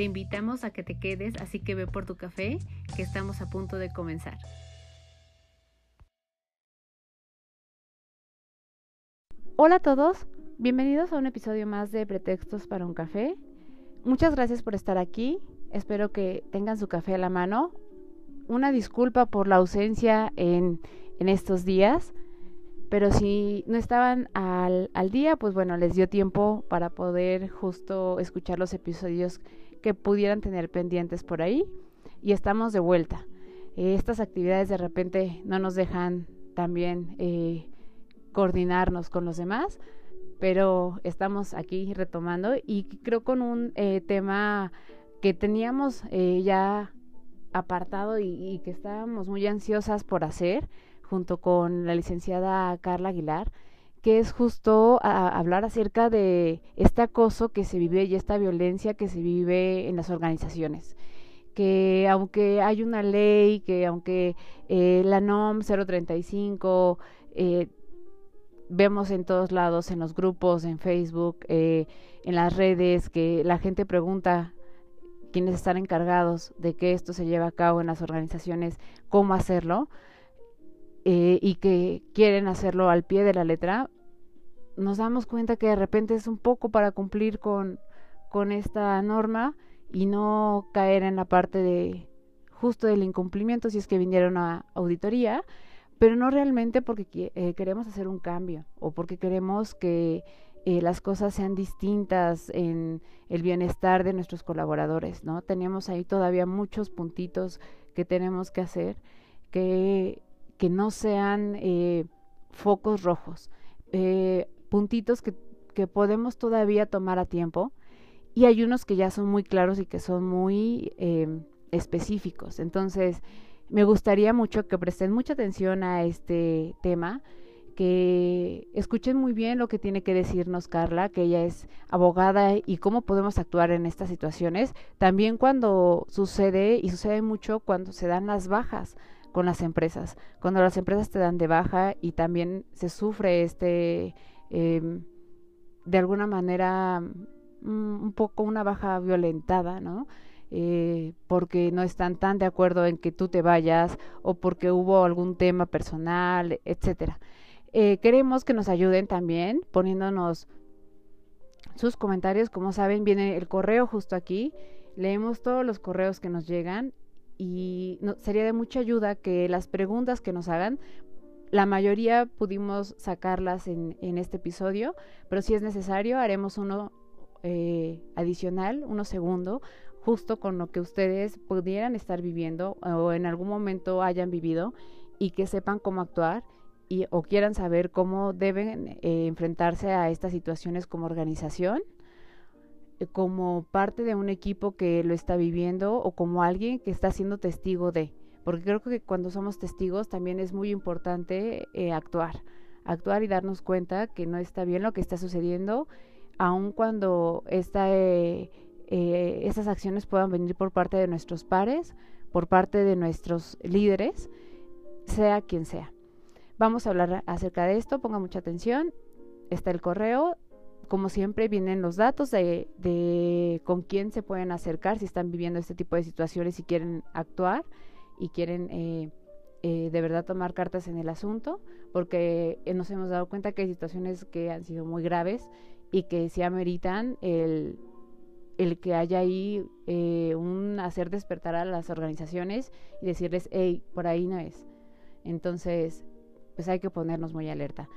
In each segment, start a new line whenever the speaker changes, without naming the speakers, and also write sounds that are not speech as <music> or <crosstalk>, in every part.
Te invitamos a que te quedes, así que ve por tu café, que estamos a punto de comenzar. Hola a todos, bienvenidos a un episodio más de Pretextos para un café. Muchas gracias por estar aquí, espero que tengan su café a la mano. Una disculpa por la ausencia en, en estos días, pero si no estaban al, al día, pues bueno, les dio tiempo para poder justo escuchar los episodios que pudieran tener pendientes por ahí y estamos de vuelta. Eh, estas actividades de repente no nos dejan también eh, coordinarnos con los demás, pero estamos aquí retomando y creo con un eh, tema que teníamos ya apartado y, que estábamos muy ansiosas por hacer junto con la licenciada Carla Aguilar, que es justo hablar acerca de este acoso que se vive y esta violencia que se vive en las organizaciones. Que aunque hay una ley, que aunque eh, la NOM 035 eh, vemos en todos lados, en los grupos, en Facebook, eh, en las redes, que la gente pregunta quiénes están encargados de que esto se lleve a cabo en las organizaciones, cómo hacerlo eh, y que quieren hacerlo al pie de la letra, nos damos cuenta que de repente es un poco para cumplir con, con esta norma y no caer en la parte de justo del incumplimiento si es que vinieron a auditoría, pero no realmente porque eh, queremos hacer un cambio o porque queremos que eh, las cosas sean distintas en el bienestar de nuestros colaboradores, ¿no? Tenemos ahí todavía muchos puntitos que tenemos que hacer que que no sean eh, focos rojos, eh, puntitos que, que podemos todavía tomar a tiempo y hay unos que ya son muy claros y que son muy eh, específicos. Entonces, me gustaría mucho que presten mucha atención a este tema, que escuchen muy bien lo que tiene que decirnos Carla, que ella es abogada y cómo podemos actuar en estas situaciones. También cuando sucede, y sucede mucho cuando se dan las bajas con las empresas. Cuando las empresas te dan de baja y también se sufre este, em, de alguna manera, mm, un poco una baja violentada, ¿no? Eh, porque no están tan de acuerdo en que tú te vayas o porque hubo algún tema personal, etcétera. Eh, queremos que nos ayuden también poniéndonos sus comentarios. Como saben, viene el correo justo aquí. Leemos todos los correos que nos llegan y sería de mucha ayuda que las preguntas que nos hagan, la mayoría pudimos sacarlas en, en este episodio, pero si es necesario haremos uno eh, adicional, uno segundo, justo con lo que ustedes pudieran estar viviendo o en algún momento hayan vivido y que sepan cómo actuar y, o quieran saber cómo deben eh, enfrentarse a estas situaciones como organización como parte de un equipo que lo está viviendo o como alguien que está siendo testigo de. Porque creo que cuando somos testigos también es muy importante eh, actuar, actuar y darnos cuenta que no está bien lo que está sucediendo, aun cuando esta, eh, estas acciones puedan venir por parte de nuestros pares, por parte de nuestros líderes, sea quien sea. Vamos a hablar acerca de esto, ponga mucha atención. Está el correo, como siempre vienen los datos de, con quién se pueden acercar si están viviendo este tipo de situaciones y quieren actuar y quieren eh, eh, de verdad tomar cartas en el asunto, porque eh, nos hemos dado cuenta que hay situaciones que han sido muy graves y que sí ameritan el, el que haya ahí un hacer despertar a las organizaciones y decirles, hey, por ahí no es. Entonces, pues hay que ponernos muy alerta.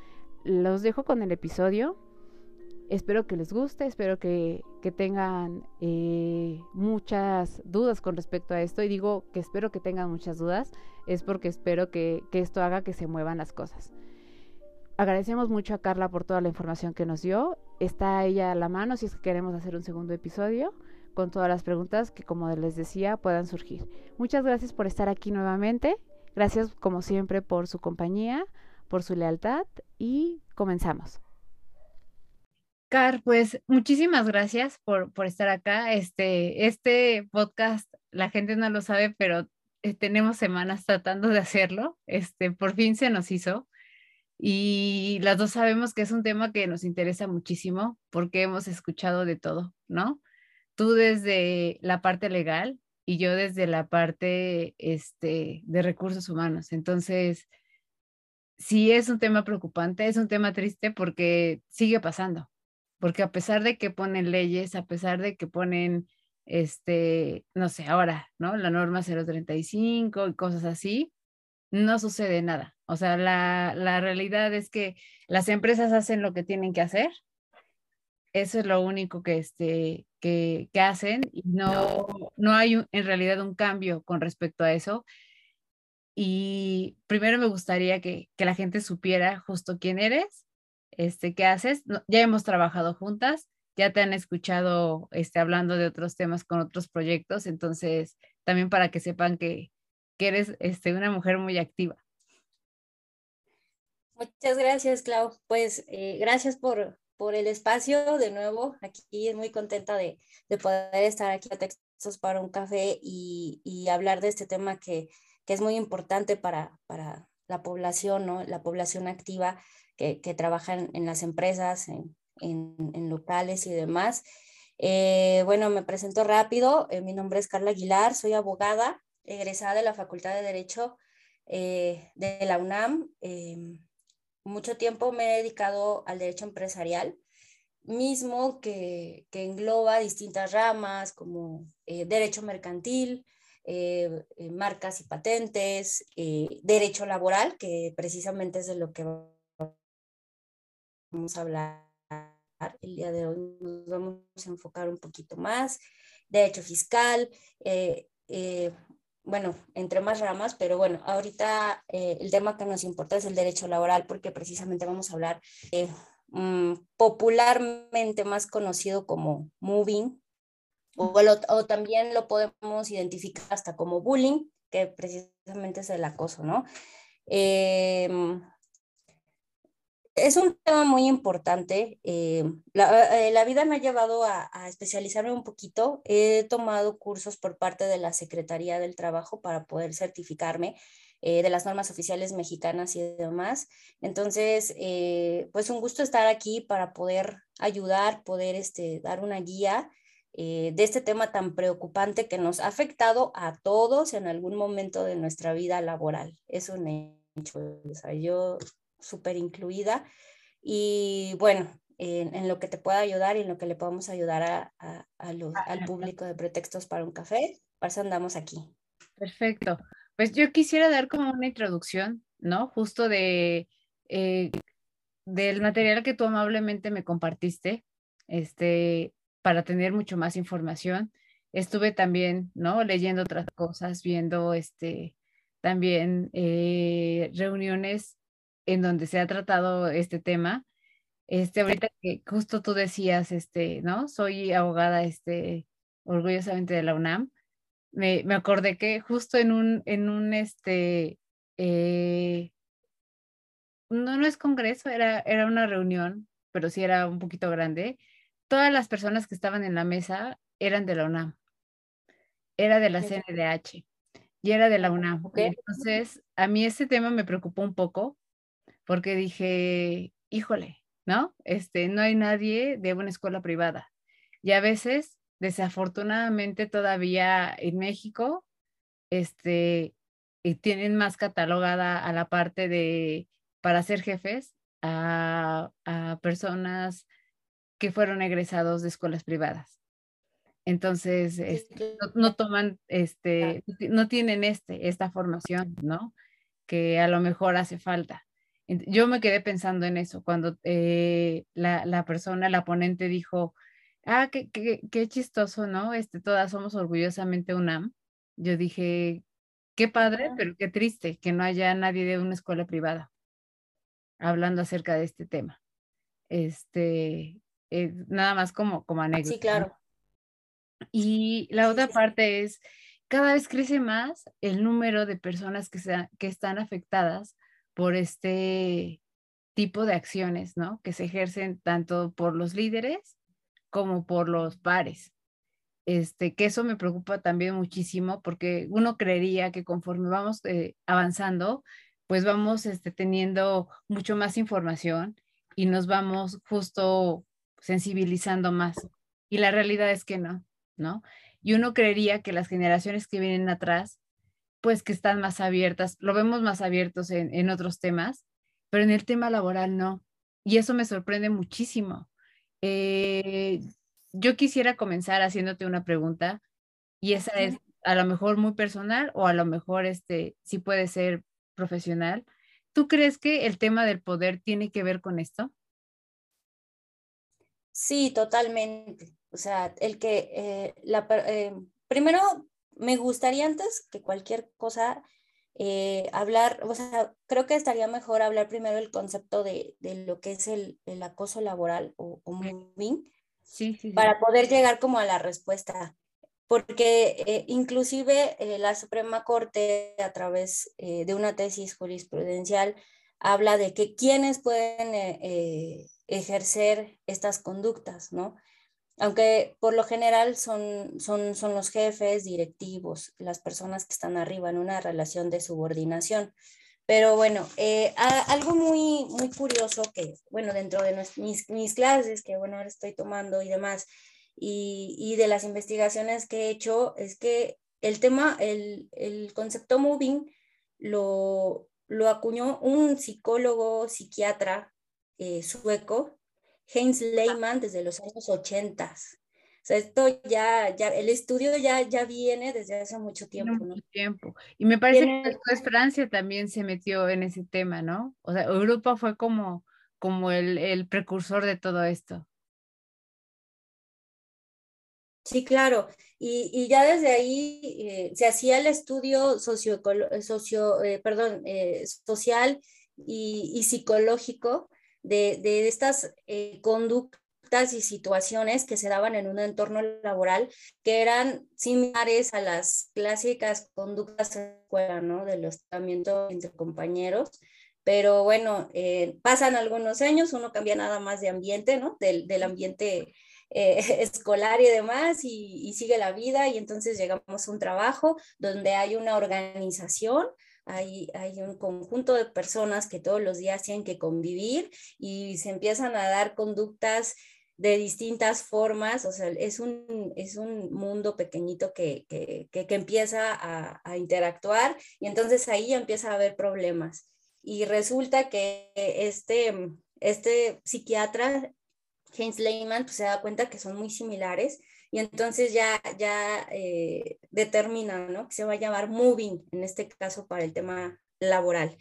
Los dejo con el episodio Espero que les guste, espero que, tengan eh, muchas dudas con respecto a esto. Y digo que espero que tengan muchas dudas, es porque espero que, que esto haga que se muevan las cosas. Agradecemos mucho a Carla por toda la información que nos dio. Está ella a la mano si es que queremos hacer un segundo episodio con todas las preguntas que, como les decía, puedan surgir. Muchas gracias por estar aquí nuevamente. Gracias, como siempre, por su compañía, por su lealtad y comenzamos. Car, pues muchísimas gracias por, por estar acá. Este, este podcast, la gente no lo sabe, pero eh, tenemos semanas tratando de hacerlo. Este, por fin se nos hizo. Y las dos sabemos que es un tema que nos interesa muchísimo porque hemos escuchado de todo, ¿no? Tú desde la parte legal y yo desde la parte este, de recursos humanos. Entonces, sí es un tema preocupante, es un tema triste porque sigue pasando, porque a pesar de que ponen leyes, a pesar de que ponen, este, no sé, ahora, ¿no? La norma 035 y cosas así, no sucede nada. O sea, la, la realidad es que las empresas hacen lo que tienen que hacer. Eso es lo único que, este, que, que hacen y no, no hay en realidad un cambio con respecto a eso. Y primero me gustaría que, que la gente supiera justo quién eres, este, qué haces. Ya hemos trabajado juntas, ya te han escuchado este, hablando de otros temas con otros proyectos, entonces también para que sepan que, que eres este, una mujer muy activa.
Muchas gracias, Clau. Pues eh, gracias por, por el espacio de nuevo. Aquí muy contenta de, de poder estar aquí a Textos para un café y, y hablar de este tema que, que, es muy importante para, para la población, ¿no? la población activa que, que trabaja en, las empresas, en, locales y demás. Eh, bueno, me presento rápido. Eh, mi nombre es Carla Aguilar, soy abogada, egresada de la Facultad de Derecho eh, de la UNAM. Mucho tiempo me he dedicado al derecho empresarial, mismo que, que engloba distintas ramas como derecho mercantil, marcas y patentes, derecho laboral, que precisamente es de lo que vamos a hablar el día de hoy. Nos vamos a enfocar un poquito más, derecho fiscal, bueno, entre más ramas, pero bueno, ahorita eh, el tema que nos importa es el derecho laboral porque precisamente vamos a hablar eh, popularmente más conocido como moving o, también lo podemos identificar hasta como bullying, que precisamente es el acoso, ¿no? Eh, es un tema muy importante. Eh, eh, la, vida me ha llevado a, especializarme un poquito. He tomado cursos por parte de la Secretaría del Trabajo para poder certificarme eh, de las normas oficiales mexicanas y demás. Entonces, pues un gusto estar aquí para poder ayudar, poder este, dar una guía de este tema tan preocupante que nos ha afectado a todos en algún momento de nuestra vida laboral. Es un hecho. O sea, yo súper incluida. Y bueno, en, lo que te pueda ayudar y en lo que le podamos ayudar a, a, al público de Pretextos para un Café, para eso andamos aquí.
Perfecto. Pues yo quisiera dar como una introducción, ¿no? Justo de, eh, del material que tú amablemente me compartiste, este, para tener mucho más información. Estuve también, ¿no? Leyendo otras cosas, viendo, este, también eh, reuniones en donde se ha tratado este tema. Este, ahorita que justo tú decías, este, ¿no? Soy abogada, este, orgullosamente de la UNAM. Me, me acordé que justo en un, en un, este, eh, no, no es congreso, era, era una reunión, pero sí era un poquito grande. Todas las personas que estaban en la mesa eran de la UNAM. Era de la CNDH y era de la UNAM. Entonces, a mí ese tema me preocupó un poco porque dije, híjole, ¿no? Este, no hay nadie de una escuela privada. Y a veces, desafortunadamente, todavía en México, este, y tienen más catalogada a la parte de, para ser jefes, a, a personas que fueron egresados de escuelas privadas. Entonces, este, no, no, toman, este, no tienen este, esta formación, ¿no? Que a lo mejor hace falta. Yo me quedé pensando en eso cuando eh, la, la, persona, la ponente dijo, ah, qué, qué, qué, chistoso, ¿no? Este, todas somos orgullosamente UNAM. Yo dije, qué padre, pero qué triste que no haya nadie de una escuela privada hablando acerca de este tema. Este, eh, nada más como, como anécdota.
Sí, claro.
Y la otra parte es, cada vez crece más el número de personas que, que están afectadas por este tipo de acciones, ¿no? Que se ejercen tanto por los líderes como por los pares. Este, que eso me preocupa también muchísimo porque uno creería que conforme vamos eh, avanzando, pues vamos este, teniendo mucho más información y nos vamos justo sensibilizando más. Y la realidad es que no, ¿no? Y uno creería que las generaciones que vienen atrás, pues que están más abiertas, lo vemos más abiertos en, en otros temas, pero en el tema laboral no. Y eso me sorprende muchísimo. Eh, yo quisiera comenzar haciéndote una pregunta y esa es a lo mejor muy personal o a lo mejor este sí puede ser profesional. ¿Tú crees que el tema del poder tiene que ver con esto?
Sí, totalmente. O sea, el que eh, la, eh, primero me gustaría antes que cualquier cosa eh, hablar, o sea, creo que estaría mejor hablar primero el concepto de, de lo que es el, el acoso laboral o, o moving, para poder llegar como a la respuesta. Porque eh, inclusive eh, la Suprema Corte a través eh, de una tesis jurisprudencial habla de que quienes pueden ejercer estas conductas, ¿no? Aunque por lo general son, son, son los jefes, directivos, las personas que están arriba en una relación de subordinación. Pero bueno, eh, algo muy, muy curioso que, bueno, dentro de mis, mis, clases, que bueno, ahora estoy tomando y demás, y, y, de las investigaciones que he hecho, es que el tema, el, el concepto moving lo, lo acuñó un psicólogo, psiquiatra eh, sueco, Heinz Lehmann, desde los años 80. O sea, esto ya, ya, el estudio ya, ya viene desde hace mucho tiempo, ¿no?
tiempo. Y me parece que después Francia también se metió en ese tema, ¿no? O sea, Europa fue como, como el, el precursor de todo esto.
Sí, claro. Y, y ya desde ahí eh, se hacía el estudio socio, socio eh, perdón, eh, social y, y, psicológico de, de estas conductas y situaciones que se daban en un entorno laboral que eran similares a las clásicas conductas en escuela, ¿no? Del hostigamiento entre compañeros. Pero bueno, eh, pasan algunos años, uno cambia nada más de ambiente, ¿no? Del, del ambiente eh, <laughs> escolar y demás, y, y, sigue la vida, y entonces llegamos a un trabajo donde hay una organización, hay, un conjunto de personas que todos los días tienen que convivir y se empiezan a dar conductas de distintas formas, o sea, es un, es un mundo pequeñito que, que, que, empieza a, interactuar y entonces ahí empieza a haber problemas. Y resulta que este, este psiquiatra, James Lehman, pues se da cuenta que son muy similares y entonces ya, ya eh, determina, ¿no? Que se va a llamar moving, en este caso para el tema laboral.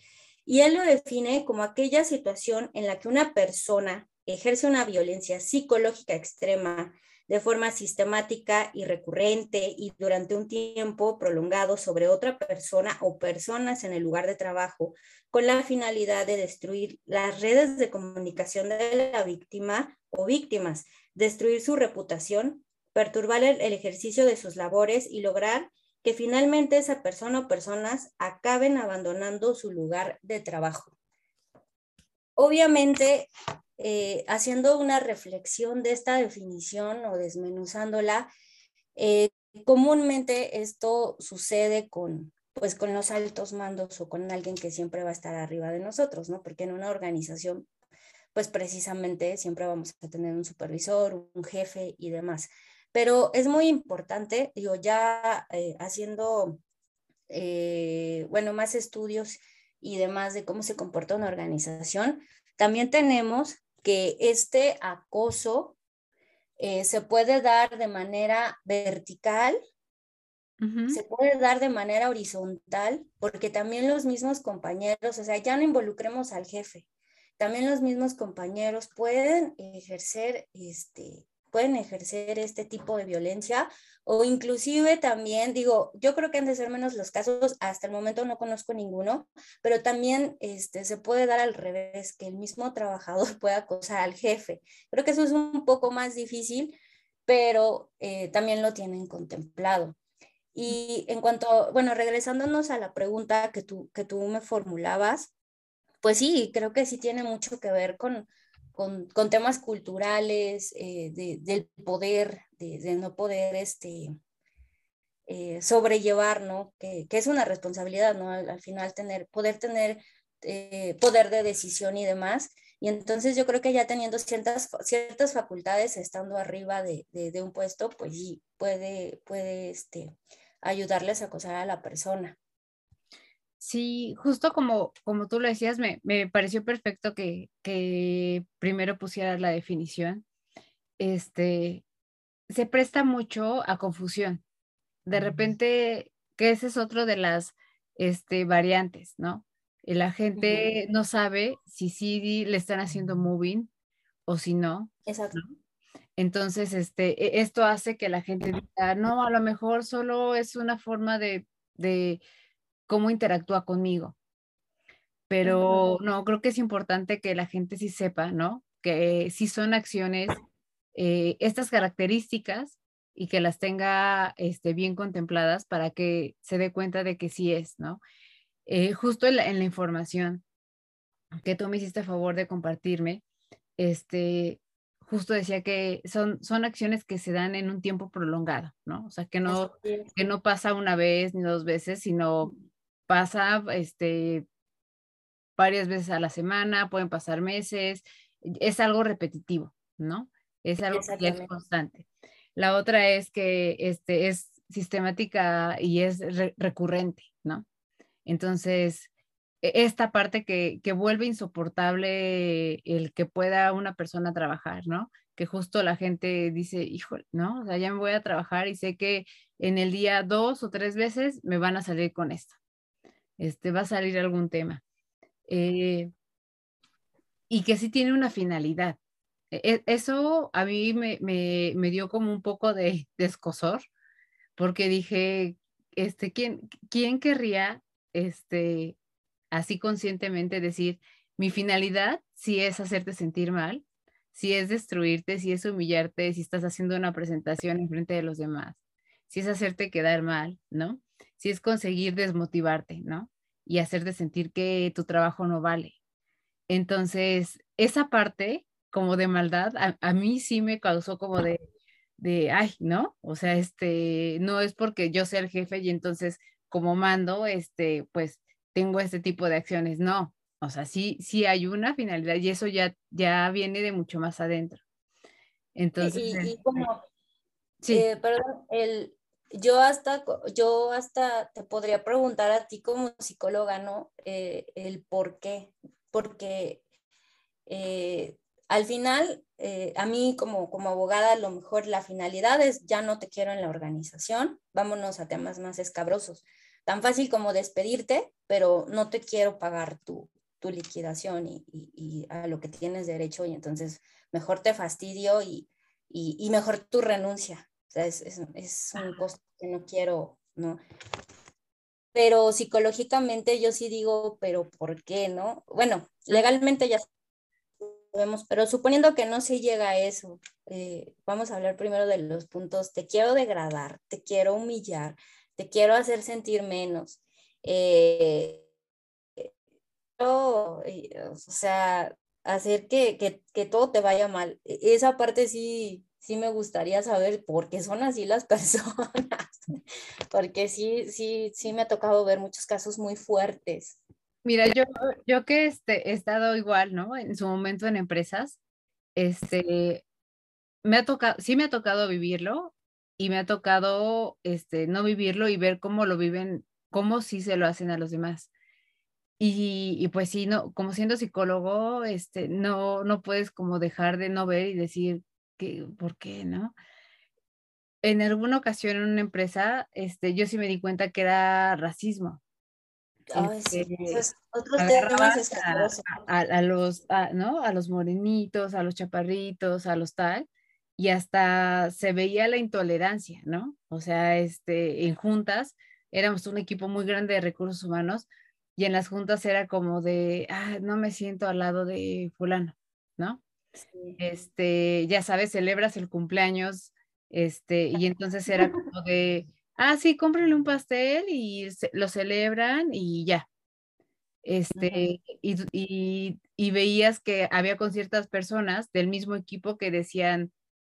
Y él lo define como aquella situación en la que una persona ejerce una violencia psicológica extrema de forma sistemática y recurrente y durante un tiempo prolongado sobre otra persona o personas en el lugar de trabajo con la finalidad de destruir las redes de comunicación de la víctima o víctimas, destruir su reputación, perturbar el, ejercicio de sus labores y lograr que finalmente esa persona o personas acaben abandonando su lugar de trabajo. Obviamente, eh, haciendo una reflexión de esta definición o desmenuzándola, eh, comúnmente esto sucede con, pues, con los altos mandos o con alguien que siempre va a estar arriba de nosotros, ¿no? Porque en una organización, pues precisamente siempre vamos a tener un supervisor, un jefe y demás. Pero es muy importante, digo, ya eh, haciendo, bueno, más estudios y demás de cómo se comporta una organización, también tenemos que este acoso eh, se puede dar de manera vertical, se puede dar de manera horizontal, porque también los mismos compañeros, o sea, ya no involucremos al jefe, también los mismos compañeros pueden ejercer este, pueden ejercer este tipo de violencia o inclusive también, digo, yo creo que han de ser menos los casos, hasta el momento no conozco ninguno, pero también este, se puede dar al revés, que el mismo trabajador <laughs> pueda acosar al jefe. Creo que eso es un poco más difícil, pero eh, también lo tienen contemplado. Y en cuanto, bueno, regresándonos a la pregunta que tú, que tú me formulabas, pues sí, creo que sí tiene mucho que ver con, con, con temas culturales, eh, de, del poder, de, no poder este, eh, sobrellevar, ¿no? Que, es una responsabilidad, ¿no? Al, al final tener, poder tener eh, poder de decisión y demás. Y entonces yo creo que ya teniendo ciertas, ciertas facultades, estando arriba de un puesto, pues sí, puede, puede este, ayudarles a acosar a la persona.
Sí, justo como, como tú lo decías, me, me pareció perfecto que, que, primero pusieras la definición. Este, se presta mucho a confusión. De repente, que ese es otro de las este, variantes, ¿no? La gente uh -huh. no sabe si sí le están haciendo moving o si no.
Exacto.
¿no? Entonces, este, esto hace que la gente diga, no, a lo mejor solo es una forma de, de cómo interactúa conmigo. Pero no, creo que es importante que la gente sí sepa, ¿no? Que sí son acciones, eh, estas características y que las tenga este, bien contempladas para que se dé cuenta de que sí es, ¿no? Eh, justo en la, en la, información que tú me hiciste a favor de compartirme, este, justo decía que son, son acciones que se dan en un tiempo prolongado, ¿no? O sea, que no, que no pasa una vez ni dos veces, sino pasa este, varias veces a la semana, pueden pasar meses, es algo repetitivo, ¿no? Es algo que es constante. La otra es que este, es sistemática y es re recurrente, ¿no? Entonces, e, esta parte que, que, vuelve insoportable el que pueda una persona trabajar, ¿no? Que justo la gente dice, híjole, ¿no? O sea, ya me voy a trabajar y sé que en el día dos o tres veces me van a salir con esto. Este, va a salir algún tema. Eh, y que sí tiene una finalidad. E, eso a mí me, me, me dio como un poco de, de escosor, porque dije, este, ¿quién, ¿quién querría este, así conscientemente decir, mi finalidad si es hacerte sentir mal, si es destruirte, si es humillarte, si estás haciendo una presentación en frente de los demás, si es hacerte quedar mal, ¿no? Si es conseguir desmotivarte, ¿no? Y hacerte sentir que tu trabajo no vale. Entonces, esa parte como de maldad, a, a mí sí me causó como de, de, ay, ¿no? O sea, este, no es porque yo sea el jefe y entonces como mando, este, pues tengo este tipo de acciones. No, o sea, sí, sí hay una finalidad y eso ya, ya viene de mucho más adentro. Entonces.
Y, y, y como, sí. Eh, perdón, el, yo hasta, yo hasta te podría preguntar a ti como psicóloga, ¿no? Eh, el por qué. Porque eh, al final, eh, a mí como, como abogada, lo mejor la finalidad es ya no te quiero en la organización, vámonos a temas más escabrosos tan fácil como despedirte, pero no te quiero pagar tu, tu liquidación y, y, y, a lo que tienes derecho y entonces mejor te fastidio y, y mejor tu renuncia. O sea, es, es, es un costo que no quiero, ¿no? Pero psicológicamente yo sí digo, pero ¿por qué, no? Bueno, legalmente ya sabemos, pero suponiendo que no se llega a eso, eh, vamos a hablar primero de los puntos, te quiero degradar, te quiero humillar, te quiero hacer sentir menos. Eh, o sea, hacer que, que, que, todo te vaya mal. E, esa parte sí, sí me gustaría saber por qué son así las <laughs> personas, porque sí, sí, sí me ha tocado ver muchos casos muy fuertes.
Mira, yo, yo que este, he estado igual, ¿no? En su momento en empresas, este, me ha tocado, sí me ha tocado vivirlo y me ha tocado este, no vivirlo y ver cómo lo viven, cómo sí se lo hacen a los demás. Y, y, pues sí, no, como siendo psicólogo, este, no, no puedes como dejar de no ver y decir que, ¿por qué, no? En alguna ocasión en una empresa, este, yo sí me di cuenta que era racismo.
Este, sí. otros temas
a, a, a, los, a, ¿no? A los morenitos, a los chaparritos, a los tal, y hasta se veía la intolerancia, ¿no? O sea, este, en juntas éramos un equipo muy grande de recursos humanos y en las juntas era como de, ah, no me siento al lado de fulano, ¿no? Sí. Este, ya sabes, celebras el cumpleaños Este, y entonces era como de, ah, sí, cómprenle un pastel y lo celebran y ya. Este, y, y, veías que había con ciertas personas del mismo equipo que decían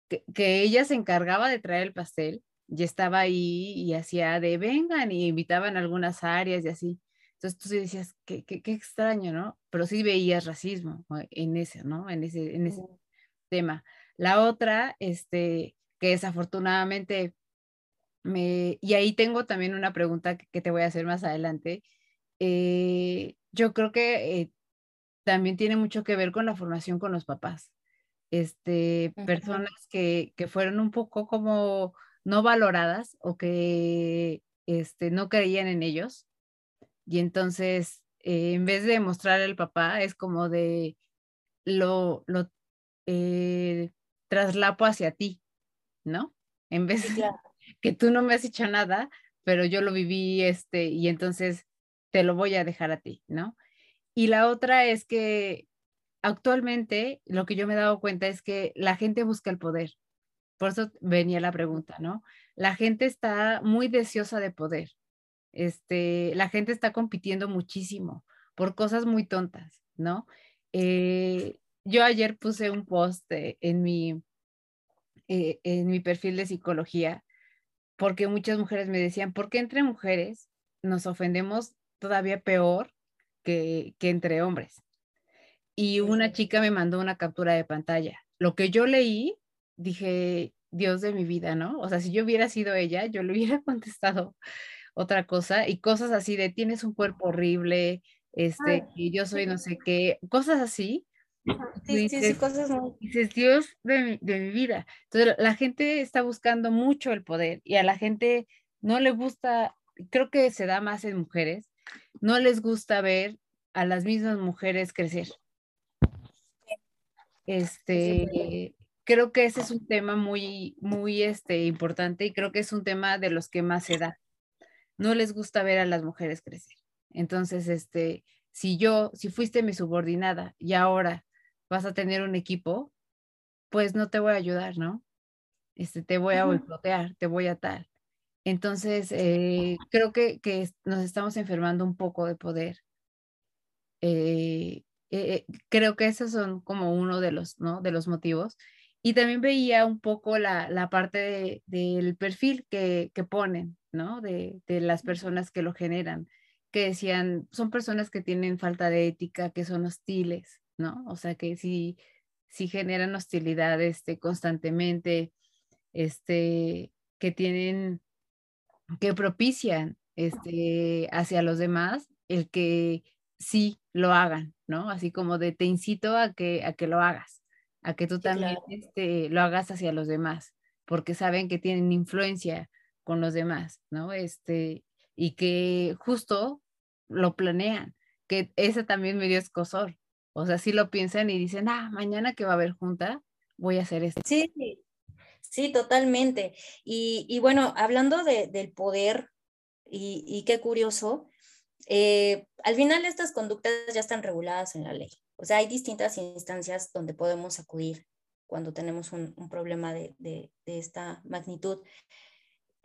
que, que ella se encargaba de traer el pastel y estaba ahí y hacía de vengan y invitaban a algunas áreas y así. Entonces tú decías, qué, qué, qué extraño, ¿no? Pero sí veías racismo en ese, ¿no? En ese, en ese tema. La otra, este, que desafortunadamente me, y ahí tengo también una pregunta que, te voy a hacer más adelante. Eh, yo creo que eh, también tiene mucho que ver con la formación con los papás. Este, personas que, que fueron un poco como no valoradas o que este, no creían en ellos. Y entonces, eh, en vez de mostrar al papá, es como de lo, lo eh, traslapo hacia ti, ¿no? En vez de <laughs> que tú no me has hecho nada, pero yo lo viví, este, y entonces te lo voy a dejar a ti, ¿no? Y la otra es que actualmente lo que yo me he dado cuenta es que la gente busca el poder. Por eso venía la pregunta, ¿no? La gente está muy deseosa de poder. Este, la gente está compitiendo muchísimo por cosas muy tontas, ¿no? Eh, yo ayer puse un post en, mi, eh, en mi perfil de psicología porque muchas mujeres me decían, ¿por qué entre mujeres nos ofendemos todavía peor que, que entre hombres? Y una chica me mandó una captura de pantalla. Lo que yo leí dije, Dios de mi vida, ¿no? O sea, si yo hubiera sido ella, yo le hubiera <laughs> contestado otra cosa y cosas así de tienes un cuerpo horrible, este, y yo soy no sé qué, cosas así.
Sí, sí, sí, cosas muy...
Dices, Dios de mi, de mi vida. Entonces, la gente está buscando mucho el poder y a la gente no le gusta, creo que se da más en mujeres, no les gusta ver a las mismas mujeres crecer. Este, creo que ese es un tema muy, muy este, importante y creo que es un tema de los que más se da. No les gusta ver a las mujeres crecer. Entonces, este, si yo, si fuiste mi subordinada y ahora vas a tener un equipo, pues no te voy a ayudar, ¿no? Este, te voy a boicotear, te voy a tal. Entonces, eh, creo que, que, nos estamos enfermando un poco de poder. Eh, eh, creo que esos son como uno de los, ¿no? de los motivos. Y también veía un poco la, la parte del perfil que, que ponen, ¿no? De, de, las personas que lo generan, que decían, son personas que tienen falta de ética, que son hostiles, ¿no? O sea, que si, si generan hostilidad este, constantemente, este, que tienen, que propician este, hacia los demás el que sí lo hagan, ¿no? Así como de te incito a que, a que lo hagas a que tú también este, lo hagas hacia los demás, porque saben que tienen influencia con los demás, ¿no? Este, y que justo lo planean, que ese también me dio escosor. O sea, si lo piensan y dicen, ah, mañana que va a haber junta, voy a hacer esto.
Sí, sí, totalmente. Y, y bueno, hablando de, del poder, y, y qué curioso, eh, al final estas conductas ya están reguladas en la ley. O sea, hay distintas instancias donde podemos acudir cuando tenemos un, problema de, esta magnitud.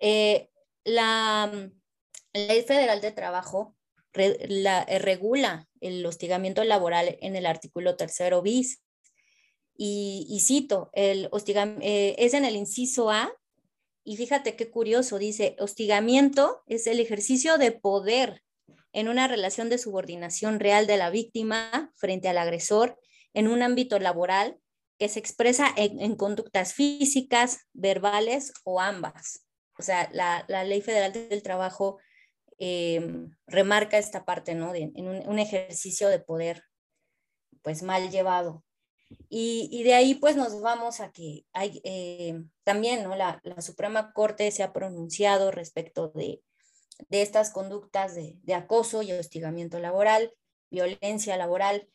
Eh, la Ley Federal de Trabajo eh, regula el hostigamiento laboral en el artículo tercero bis. Y, cito, el eh, es en el inciso A, y fíjate qué curioso, dice, hostigamiento es el ejercicio de poder en una relación de subordinación real de la víctima frente al agresor en un ámbito laboral que se expresa en, conductas físicas, verbales o ambas. O sea, la, Ley Federal del Trabajo em, remarca esta parte, ¿no? en un, ejercicio de poder, pues mal llevado. Y, de ahí pues nos vamos a que hay em, también, ¿no? La, la Suprema Corte se ha pronunciado respecto de de estas conductas de, acoso y hostigamiento laboral, violencia laboral.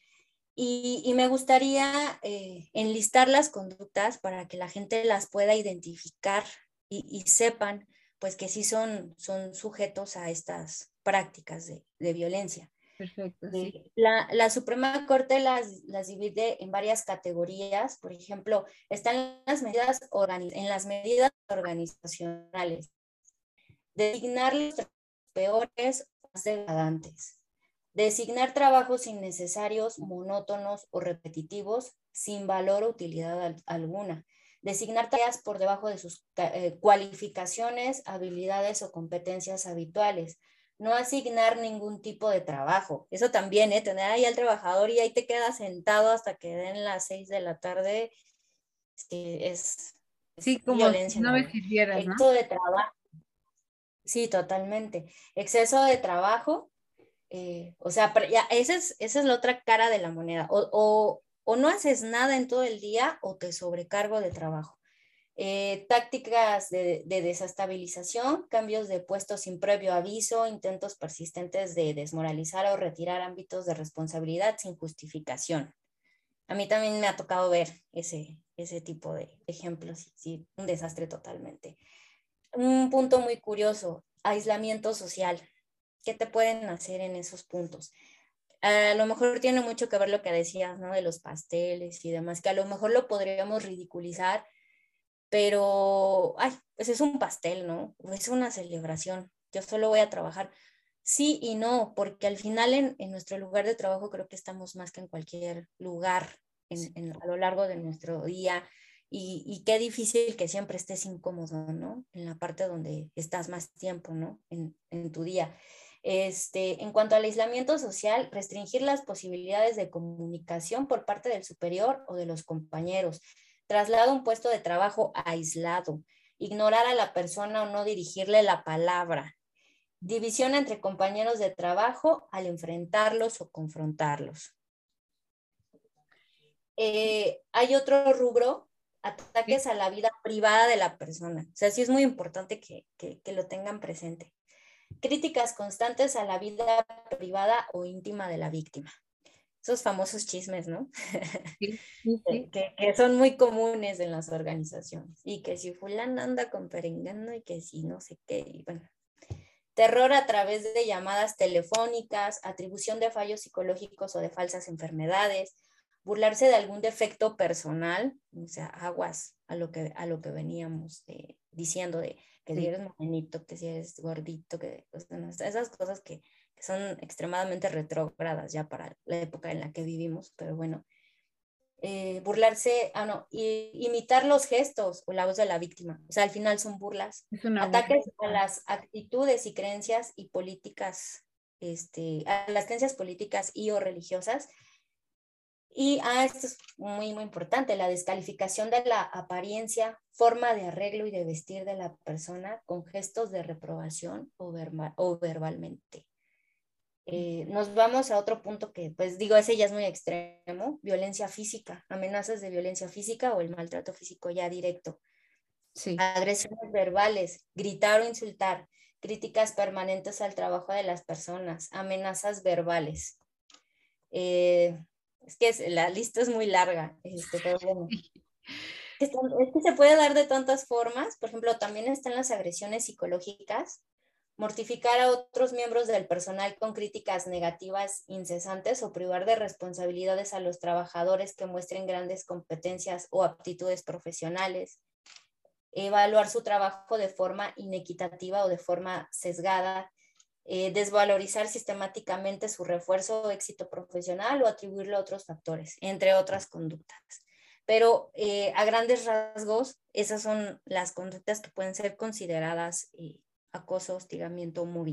Y, me gustaría eh, enlistar las conductas para que la gente las pueda identificar y, sepan pues que sí son, son sujetos a estas prácticas de, violencia.
Perfecto. Sí.
La, la, Suprema Corte las, las, divide en varias categorías. Por ejemplo, están las medidas en las medidas organizacionales. Designar los peores o más degradantes. Designar trabajos innecesarios, monótonos o repetitivos sin valor o utilidad alguna. Designar tareas por debajo de sus eh, cualificaciones, habilidades o competencias habituales no asignar ningún tipo de trabajo. Eso también, ¿eh? tener ahí al trabajador y ahí te quedas sentado hasta que den las seis de la tarde, es,
sí, como violencia. no me
Exceso de trabajo. Sí, totalmente. Exceso de trabajo. Eh, o sea, ya, esa, es, esa es la otra cara de la moneda. O, o, o no haces nada en todo el día o te sobrecargo de trabajo. Eh, tácticas de, desestabilización, cambios de puestos sin previo aviso, intentos persistentes de desmoralizar o retirar ámbitos de responsabilidad sin justificación. A mí también me ha tocado ver ese, ese tipo de ejemplos, un desastre totalmente. Un punto muy curioso, aislamiento social. ¿Qué te pueden hacer en esos puntos? A lo mejor tiene mucho que ver lo que decías, ¿no? De los pasteles y demás, que a lo mejor lo podríamos ridiculizar, pero, ay, pues es un pastel, ¿no? Es una celebración. Yo solo voy a trabajar. Sí y no, porque al final en, nuestro lugar de trabajo creo que estamos más que en cualquier lugar a lo largo de nuestro día. Y, qué difícil que siempre estés incómodo, ¿no? En la parte donde estás más tiempo, ¿no? En, en tu día. Este, en cuanto al aislamiento social, restringir las posibilidades de comunicación por parte del superior o de los compañeros traslado a un puesto de trabajo aislado, ignorar a la persona o no dirigirle la palabra, división entre compañeros de trabajo al enfrentarlos o confrontarlos. Eh, hay otro rubro, ataques a la vida privada de la persona. O sea, sí es muy importante que, que lo tengan presente. Críticas constantes a la vida privada o íntima de la víctima esos famosos chismes, ¿no? Sí, sí, <laughs> Que, son muy comunes en las organizaciones. Y que si fulano anda con perengano y que si no sé qué, y bueno. Terror a través de llamadas telefónicas, atribución de fallos psicológicos o de falsas enfermedades, burlarse de algún defecto personal, o sea, aguas a lo que, a lo que veníamos eh, diciendo de que si eres morenito, que si eres gordito, que esas cosas que, que son extremadamente retrógradas ya para la época en la que vivimos, pero bueno, eh, burlarse, ah, no, y, imitar los gestos o la voz de la víctima, o sea, al final son burlas, ataques a las actitudes y creencias y políticas, este, a las creencias políticas y o religiosas. Y ah, esto es muy, muy importante, la descalificación de la apariencia, forma de arreglo y de vestir de la persona con gestos de reprobación o, o verbalmente. Eh, nos vamos a otro punto que, pues digo, ese ya es muy extremo, violencia física, amenazas de violencia física o el maltrato físico ya directo. Sí. Agresiones verbales, gritar o insultar, críticas permanentes al trabajo de las personas, amenazas verbales. Eh, es que la lista es muy larga, este, Es que se puede dar de tantas formas, por ejemplo, también están las agresiones psicológicas, mortificar a otros miembros del personal con críticas negativas incesantes o privar de responsabilidades a los trabajadores que muestren grandes competencias o aptitudes profesionales, evaluar su trabajo de forma inequitativa o de forma sesgada, eh, desvalorizar sistemáticamente su refuerzo o éxito profesional o atribuirle a otros factores, entre otras conductas. Pero eh, a grandes rasgos, esas son las conductas que pueden ser consideradas eh, acoso, hostigamiento o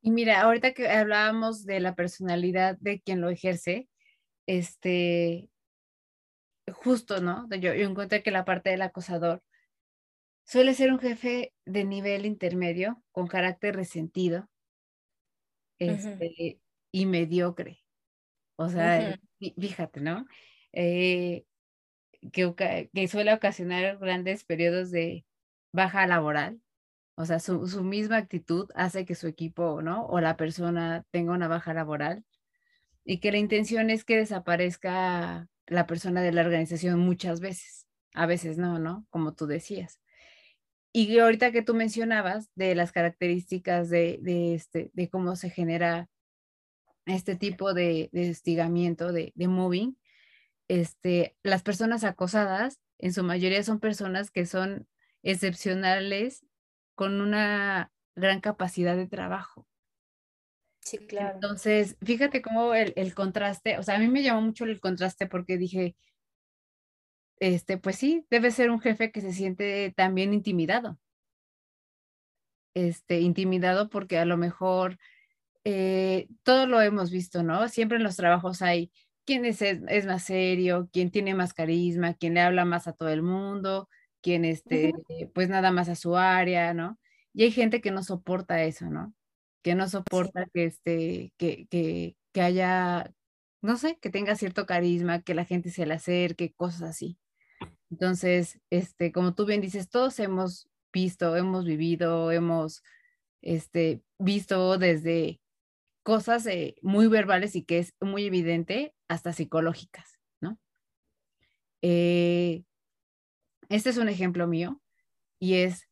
Y mira, ahorita que hablábamos de la personalidad de quien lo ejerce, este, justo, ¿no? Yo, yo encontré que la parte del acosador suele ser un jefe de nivel intermedio, con carácter resentido este, y mediocre. O sea, fíjate, ¿no? Eh, que, que, suele ocasionar grandes periodos de baja laboral, o sea, su, misma actitud hace que su equipo, ¿no? O la persona tenga una baja laboral y que la intención es que desaparezca la persona de la organización muchas veces. A veces no, ¿no? Como tú decías. Y ahorita que tú mencionabas de las características de, de, este, de cómo se genera este tipo de, de hostigamiento, de, de moving, este, las personas acosadas en su mayoría son personas que son excepcionales con una gran capacidad de trabajo.
Sí, claro.
Entonces, fíjate cómo el, el, contraste, o sea, a mí me llamó mucho el contraste porque dije, este, pues sí, debe ser un jefe que se siente también intimidado. Este, intimidado porque a lo mejor eh, todo lo hemos visto, ¿no? Siempre en los trabajos hay quién es, es, más serio, quién tiene más carisma, quién le habla más a todo el mundo, quién este, pues nada más a su área, ¿no? Y hay gente que no soporta eso, ¿no? Que no soporta sí. que, este, que, que, que haya, no sé, que tenga cierto carisma, que la gente se le acerque, cosas así. Entonces, este, como tú bien dices, todos hemos visto, hemos vivido, hemos este, visto desde cosas eh, muy verbales y que es muy evidente hasta psicológicas, ¿no? Eh, este es un ejemplo mío y es,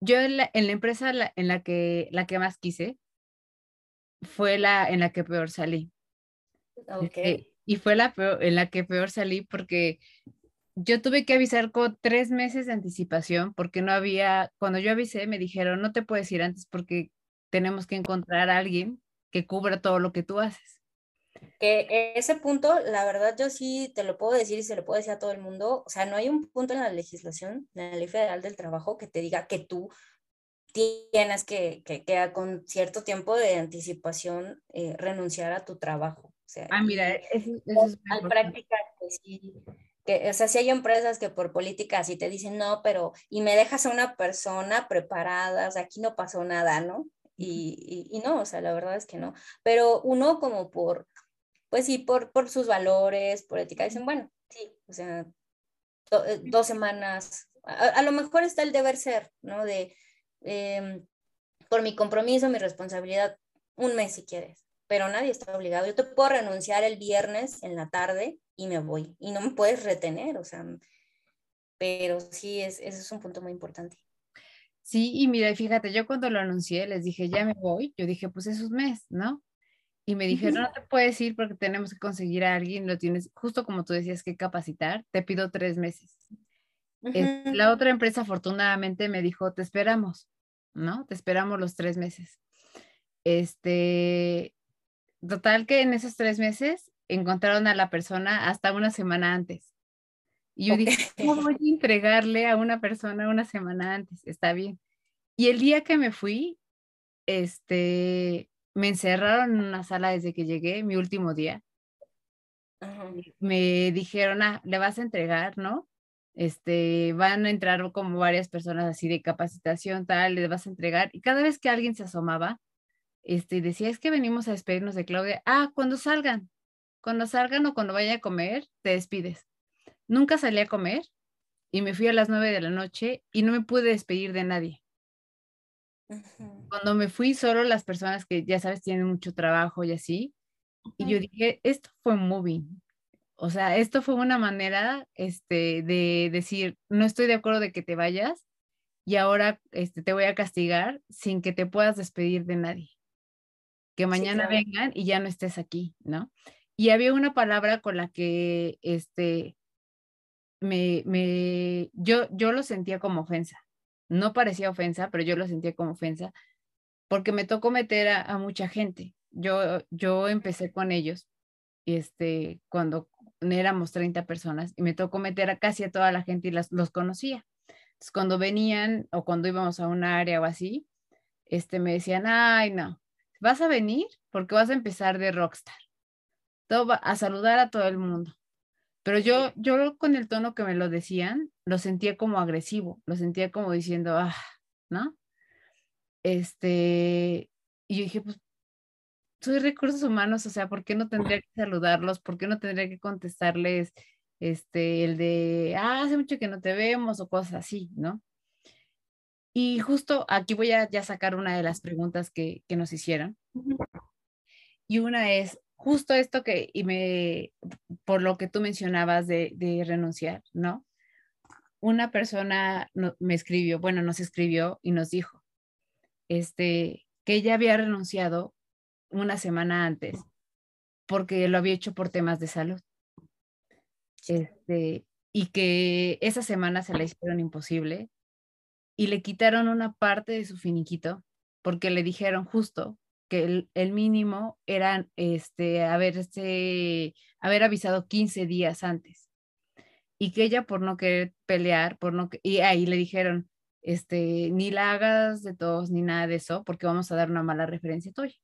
yo en la, en la empresa la, en la que, la que más quise fue la en la que peor salí.
Okay.
Este, y fue la peor, en la que peor salí porque yo tuve que avisar con tres meses de anticipación porque no había, cuando yo avisé me dijeron, no te puedes ir antes porque tenemos que encontrar a alguien que cubra todo lo que tú haces.
Que ese punto, la verdad, yo sí te lo puedo decir y se lo puedo decir a todo el mundo. O sea, no hay un punto en la legislación, en la ley federal del trabajo, que te diga que tú tienes que, que, que con cierto tiempo de anticipación eh, renunciar a tu trabajo. O sea,
ah, mira, eso, eso es
al práctica, pues sí, que, o sea, si hay empresas que por política así te dicen, no, pero, y me dejas a una persona preparada, o sea, aquí no pasó nada, ¿no? Y, y, y, no, o sea, la verdad es que no. Pero uno como por, pues sí, por, por sus valores, por ética, dicen, bueno, sí, o sea, do, dos semanas, a, a, lo mejor está el deber ser, ¿no? De, eh, por mi compromiso, mi responsabilidad, un mes si quieres, pero nadie está obligado. Yo te puedo renunciar el viernes en la tarde y me voy, y no me puedes retener, o sea, pero sí, es, ese es un punto muy importante.
Sí, y mira, fíjate, yo cuando lo anuncié les dije, ya me voy, yo dije, pues es un mes, ¿no? Y me dijeron, no te puedes ir porque tenemos que conseguir a alguien, lo tienes, justo como tú decías, que capacitar, te pido tres meses. Uh -huh. La otra empresa afortunadamente me dijo, te esperamos, ¿no? Te esperamos los tres meses. Este, total que en esos tres meses encontraron a la persona hasta una semana antes. Y yo okay. dije, ¿cómo voy a entregarle a una persona una semana antes? Está bien. Y el día que me fui, este, me encerraron en una sala desde que llegué, mi último día. Uh -huh. Me dijeron, ah, le vas a entregar, ¿no? Este, van a entrar como varias personas así de capacitación, tal, le vas a entregar. Y cada vez que alguien se asomaba, este, decía, es que venimos a despedirnos de Claudia. Ah, cuando salgan, cuando salgan o cuando vaya a comer, te despides. Nunca salí a comer y me fui a las nueve de la noche y no me pude despedir de nadie. Uh -huh. Cuando me fui, solo las personas que ya sabes tienen mucho trabajo y así. Uh -huh. Y yo dije, esto fue moving. O sea, esto fue una manera este, de decir, no estoy de acuerdo de que te vayas y ahora este, te voy a castigar sin que te puedas despedir de nadie. Que mañana sí, claro. vengan y ya no estés aquí, ¿no? Y había una palabra con la que este, me, me, yo, yo lo sentía como ofensa. No parecía ofensa, pero yo lo sentía como ofensa, porque me tocó meter a, a mucha gente. Yo, yo empecé con ellos, este, cuando éramos 30 personas, y me tocó meter a casi a toda la gente y las, los conocía. Entonces, cuando venían o cuando íbamos a un área o así, este, me decían, ay, no, vas a venir porque vas a empezar de rockstar. Todo va a saludar a todo el mundo. Pero yo, yo con el tono que me lo decían, lo sentía como agresivo, lo sentía como diciendo, ah, ¿no? Este, y yo dije, pues, soy recursos humanos, o sea, ¿por qué no tendría que saludarlos? ¿Por qué no tendría que contestarles este, el de, ah, hace mucho que no te vemos o cosas así, ¿no? Y justo aquí voy a ya sacar una de las preguntas que, que nos hicieron. Y una es, justo esto que, y me, por lo que tú mencionabas de, de renunciar, ¿no? Una persona no, me escribió, bueno, nos escribió y nos dijo, este, que ella había renunciado una semana antes, porque lo había hecho por temas de salud. Este, y que esa semana se la hicieron imposible y le quitaron una parte de su finiquito porque le dijeron justo que el, mínimo era este, haberse, haber avisado 15 días antes y que ella por no querer pelear, por no y ahí le dijeron, este, ni la hagas de todos ni nada de eso porque vamos a dar una mala referencia tuya.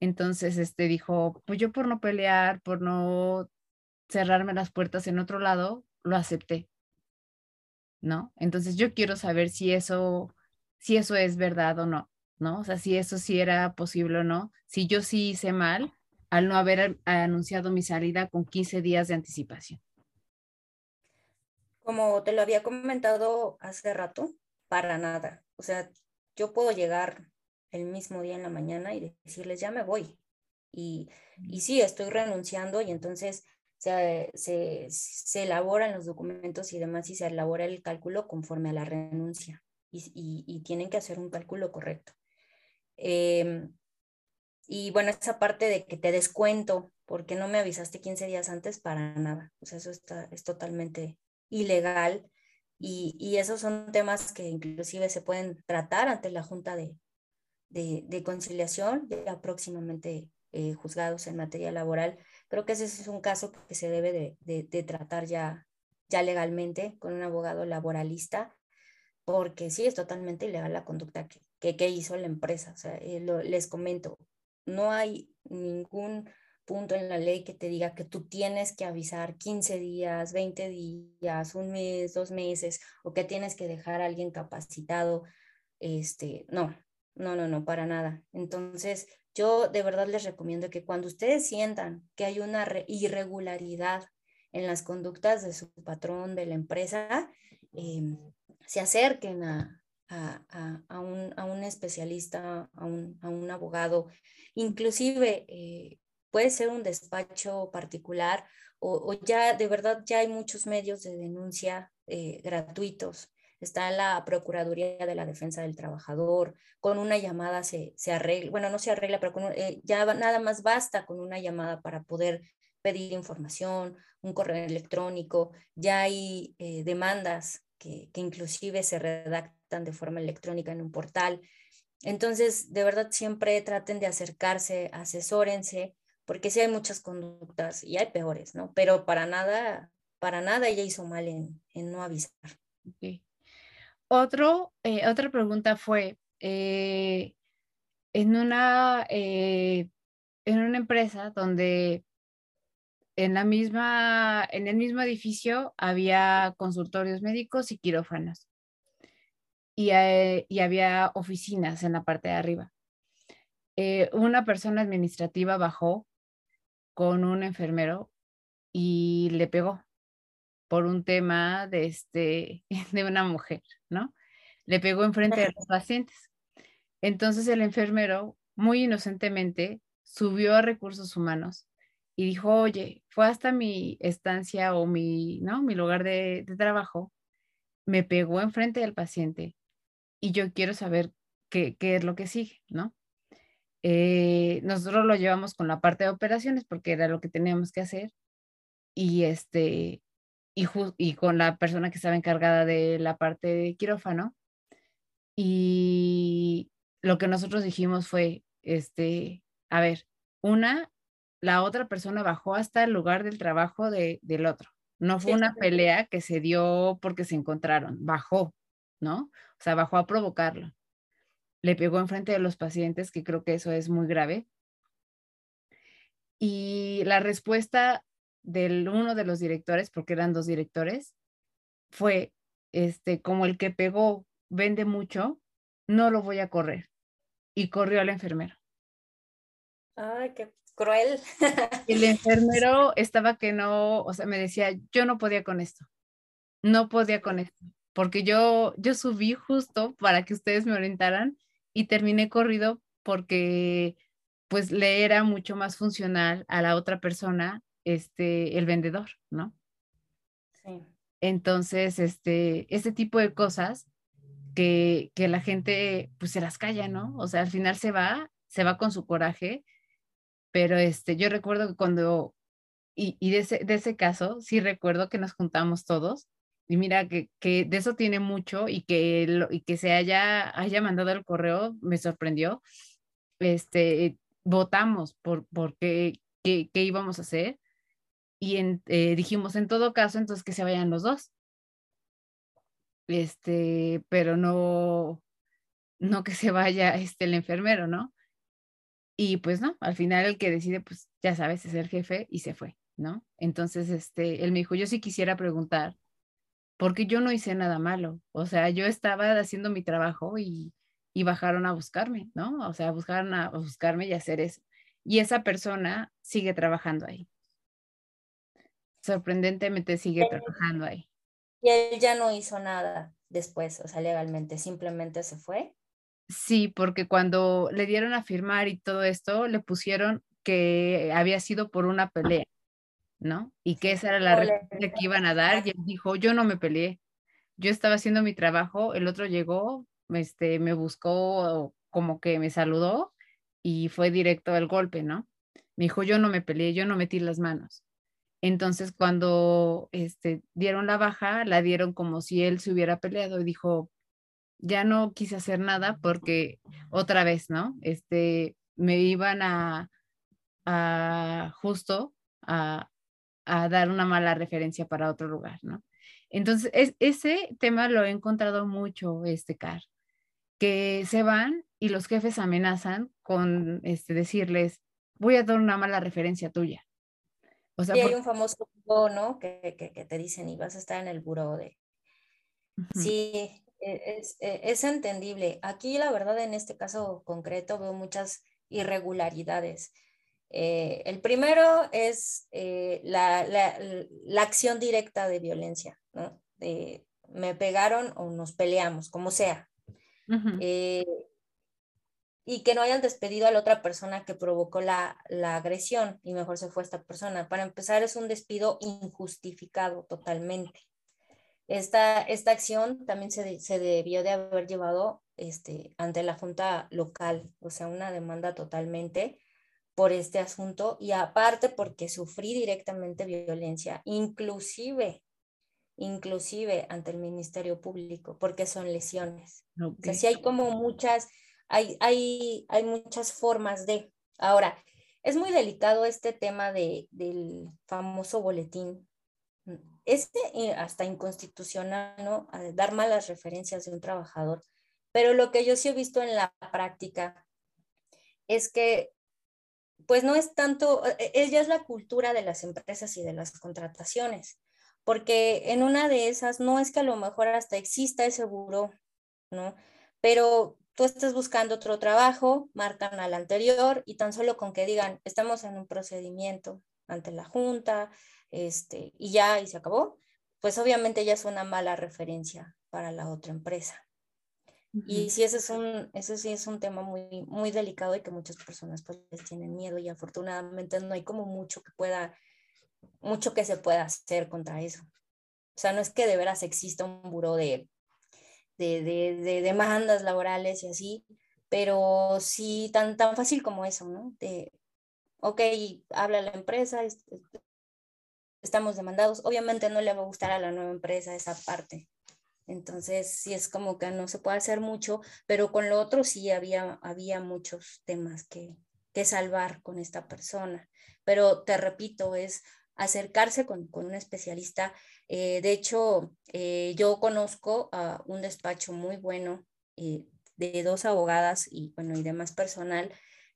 Entonces, este dijo, pues yo por no pelear, por no cerrarme las puertas en otro lado, lo acepté. ¿No? Entonces yo quiero saber si eso, si eso es verdad o no, ¿no? O sea, si eso sí era posible o no, si yo sí hice mal al no haber anunciado mi salida con 15 días de anticipación.
Como te lo había comentado hace rato, para nada. O sea, yo puedo llegar el mismo día en la mañana y decirles, ya me voy. Y, y sí, estoy renunciando y entonces se, elaboran los documentos y demás y se elabora el cálculo conforme a la renuncia y, tienen que hacer un cálculo correcto. Em, y bueno, esa parte de que te descuento porque no me avisaste 15 días antes para nada. O sea, eso está, es totalmente ilegal y, y, esos son temas que inclusive se pueden tratar ante la Junta de Conciliación, ya próximamente eh, juzgados en materia laboral Creo que ese es un caso que se debe de, tratar ya, legalmente con un abogado laboralista, porque sí es totalmente ilegal la conducta que, hizo la empresa. O sea, eh, les comento, no hay ningún punto en la ley que te diga que tú tienes que avisar 15 días, 20 días, un mes, dos meses, o que tienes que dejar a alguien capacitado. Este, no, no, no, no, para nada. Entonces, yo de verdad les recomiendo que cuando ustedes sientan que hay una irregularidad en las conductas de su patrón, de la empresa, em, se acerquen a, un, especialista, a un, abogado, inclusive eh, puede ser un despacho particular o, ya de verdad ya hay muchos medios de denuncia eh, gratuitos está la Procuraduría de la Defensa del Trabajador, con una llamada se, se arregla, bueno, no se arregla, pero eh, ya nada más basta con una llamada para poder pedir información, un correo electrónico, ya hay eh, demandas que, que inclusive se redactan de forma electrónica en un portal. Entonces, de verdad, siempre traten de acercarse, asesórense, porque sí hay muchas conductas y hay peores, ¿no? Pero para nada, para nada ella hizo mal en, en no avisar.
Otro, eh, otra pregunta fue, eh, en, una, eh, en una empresa donde en, la misma, en el mismo edificio había consultorios médicos y quirófanos. Y, y había oficinas en la parte de arriba. una persona administrativa bajó con un enfermero y le pegó por un tema de, este, <laughs> de una mujer, ¿no? Le pegó enfrente de los pacientes. Entonces el enfermero, muy inocentemente, subió a recursos humanos y dijo, oye, fue hasta mi estancia o mi, ¿no? mi lugar de, trabajo, me pegó enfrente del paciente y yo quiero saber qué, qué es lo que sigue, ¿no? Eh, nosotros lo llevamos con la parte de operaciones porque era lo que teníamos que hacer y este y, con la persona que estaba encargada de la parte de quirófano. Y lo que nosotros dijimos fue, este, a ver, una, la otra persona bajó hasta el lugar del trabajo de, del otro. No fue una pelea que se dio porque se encontraron, bajó, ¿no? O sea, bajó a provocarlo. Le pegó enfrente de los pacientes, que creo que eso es muy grave. Y la respuesta del uno de los directores, porque eran dos directores, fue este como el que pegó vende mucho, no lo voy a correr. Y corrió al enfermero.
Ay, qué cruel.
El <laughs> enfermero estaba que no, o sea, me decía, yo no podía con esto. No podía con esto, porque yo yo subí justo para que ustedes me orientaran y terminé corrido porque pues le era mucho más funcional a la otra persona este, el vendedor, ¿no? Sí. Entonces, este, este tipo de cosas que, que la gente pues se las calla, ¿no? O sea, al final se va, se va con su coraje pero este, yo recuerdo que cuando, y, y de, ese, de ese caso, sí recuerdo que nos juntamos todos y mira que, que, de eso tiene mucho y que, lo, y que se haya, haya mandado el correo me sorprendió. Este, votamos por, por qué, qué, qué íbamos a hacer y en, eh, dijimos en todo caso entonces que se vayan los dos. Este, pero no, no que se vaya este, el enfermero, ¿no? Y pues no, al final el que decide, pues ya sabes, es el jefe y se fue, ¿no? Entonces, este, él me dijo, yo sí quisiera preguntar porque yo no hice nada malo. O sea, yo estaba haciendo mi trabajo y, y bajaron a buscarme, ¿no? O sea, buscaron a, buscarme y hacer eso. Y esa persona sigue trabajando ahí. Sorprendentemente sigue trabajando ahí.
Y él ya no hizo nada después, o sea, legalmente, simplemente se fue.
Sí, porque cuando le dieron a firmar y todo esto, le pusieron que había sido por una pelea. ¿no? Y que esa era la respuesta que iban a dar y él dijo, yo no me peleé, yo estaba haciendo mi trabajo, el otro llegó, este, me buscó, como que me saludó y fue directo al golpe, ¿no? Me dijo, yo no me peleé, yo no metí las manos. Entonces, cuando este, dieron la baja, la dieron como si él se hubiera peleado y dijo, ya no quise hacer nada porque otra vez, ¿no? Este, me iban a, a justo a, a dar una mala referencia para otro lugar, ¿no? Entonces, es, ese tema lo he encontrado mucho, este CAR, que se van y los jefes amenazan con este, decirles, voy a dar una mala referencia tuya.
O sea, y hay un famoso ¿no? Que, que, que, te dicen y vas a estar en el buró de... Sí, e, es, e, es entendible. Aquí la verdad en este caso concreto veo muchas irregularidades. Eh, el primero es eh, la, la, acción directa de violencia, ¿no? De, me pegaron o nos peleamos, como sea. Eh, y que no hayan despedido a la otra persona que provocó la, la, agresión y mejor se fue esta persona. Para empezar, es un despido injustificado totalmente. Esta, esta acción también se, se debió de haber llevado este, ante la Junta local, o sea, una demanda totalmente por este asunto y aparte porque sufrí directamente violencia, inclusive, inclusive ante el Ministerio Público, porque son lesiones. Okay. hay como muchas, hay, hay, hay muchas formas de. Ahora, es muy delicado este tema de, del famoso boletín. Este hasta inconstitucional, ¿no? Dar malas referencias de un trabajador. Pero lo que yo sí he visto en la práctica es que pues no es tanto, e, e, ella es la cultura de las empresas y de las contrataciones, porque en una de esas no es que a lo mejor hasta exista ese buró, ¿no? Pero tú estás buscando otro trabajo, marcan al anterior y tan solo con que digan, estamos en un procedimiento ante la Junta, este, y ya, y se acabó, pues obviamente ya es una mala referencia para la otra empresa. Y sí, ese, es un, ese sí es un tema muy, muy delicado y que muchas personas pues les tienen miedo y afortunadamente no hay como mucho que pueda, mucho que se pueda hacer contra eso. O sea, no es que de veras exista un buró de, de, de, de demandas laborales y así, pero sí tan, tan fácil como eso, ¿no? De, ok, habla la empresa, estamos demandados. Obviamente no le va a gustar a la nueva empresa esa parte, entonces, sí es como que no se puede hacer mucho, pero con lo otro sí había, había muchos temas que, que salvar con esta persona. Pero te repito, es acercarse con, con un especialista. Eh, de hecho, eh, yo conozco a un despacho muy bueno eh, de dos abogadas y, bueno, y demás personal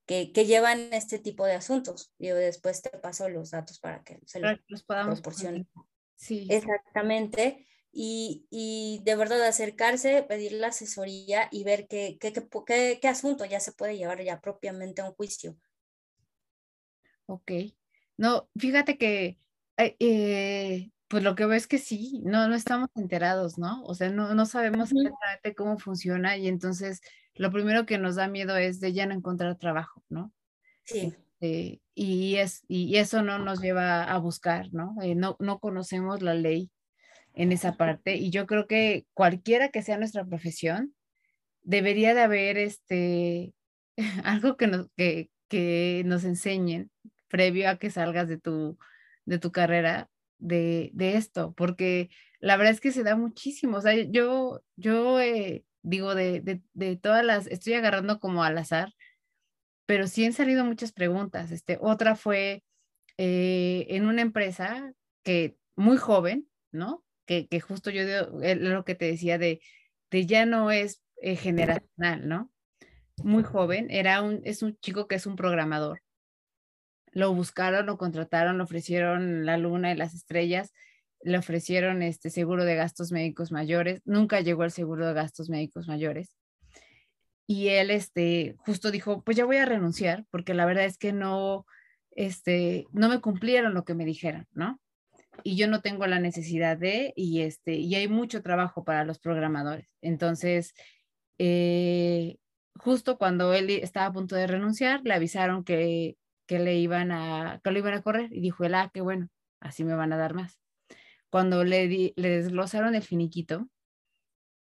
que, que, llevan este tipo de asuntos. Yo después te paso los datos para que se los, los podamos proporcionar. Sí. Exactamente y, de verdad acercarse, pedir la asesoría y ver qué, qué, qué, qué, asunto ya se puede llevar ya propiamente a un juicio.
Ok. No, fíjate que, eh, eh, pues lo que veo es que sí, no, no estamos enterados, ¿no? O sea, no, no sabemos exactamente cómo funciona y entonces lo primero que nos da miedo es de ya no encontrar trabajo, ¿no? Sí. Este, y, es, y eso no nos lleva a buscar, ¿no? Eh, no, no conocemos la ley en esa parte y yo creo que cualquiera que sea nuestra profesión, debería de haber este, <laughs> algo que, nos, que, que nos enseñen previo a que salgas de tu, de tu carrera de, esto, porque la verdad es que se da muchísimo. O sea, yo, yo eh, digo, de, de, todas las, estoy agarrando como al azar, pero sí han salido muchas preguntas. Este, otra fue eh, en una empresa que muy joven, ¿no? Que, que justo yo lo que te decía de, de ya no es eh, generacional, ¿no? Muy joven, era un, es un chico que es un programador lo buscaron, lo contrataron, le ofrecieron la luna y las estrellas, le ofrecieron este seguro de gastos médicos mayores, nunca llegó el seguro de gastos médicos mayores. Y él este justo dijo, pues ya voy a renunciar porque la verdad es que no este no me cumplieron lo que me dijeron, ¿no? Y yo no tengo la necesidad de y este y hay mucho trabajo para los programadores. Entonces, eh, justo cuando él estaba a punto de renunciar, le avisaron que que le iban a, que lo iban a correr y dijo él, ah, qué bueno, así me van a dar más. Cuando le, le desglosaron el finiquito,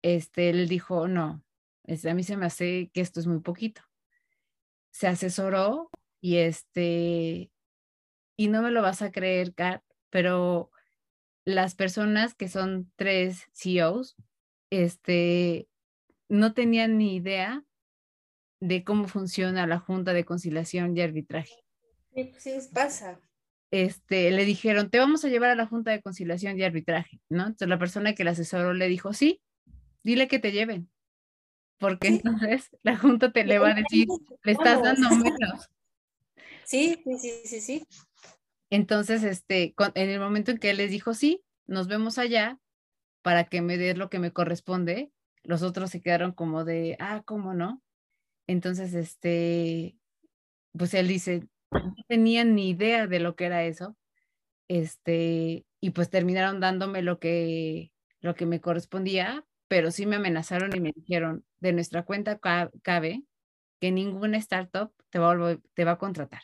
este, él dijo, no, a mí se me hace que esto es muy poquito. Se asesoró y este, y no me lo vas a creer, Kat, pero las personas que son tres CEOs, este, no tenían ni idea de cómo funciona la Junta de Conciliación y Arbitraje.
Sí, pues sí, pasa.
Este, le dijeron, te vamos a llevar a la Junta de Conciliación y Arbitraje, ¿no? Entonces la persona que la asesoró le dijo, sí, dile que te lleven, porque entonces <laughs> la Junta te le va a decir, le estás dando <laughs> menos.
Sí, sí, sí, sí,
Entonces, este, en el momento en que él les dijo, sí, nos vemos allá para que me des lo que me corresponde, los otros se quedaron como de, ah, ¿cómo no? Entonces, este, pues él dice, no tenían ni idea de lo que era eso. Este, y pues terminaron dándome lo que, lo que me correspondía, pero sí me amenazaron y me dijeron, de nuestra cuenta cabe que ninguna startup te va, a, te va a contratar.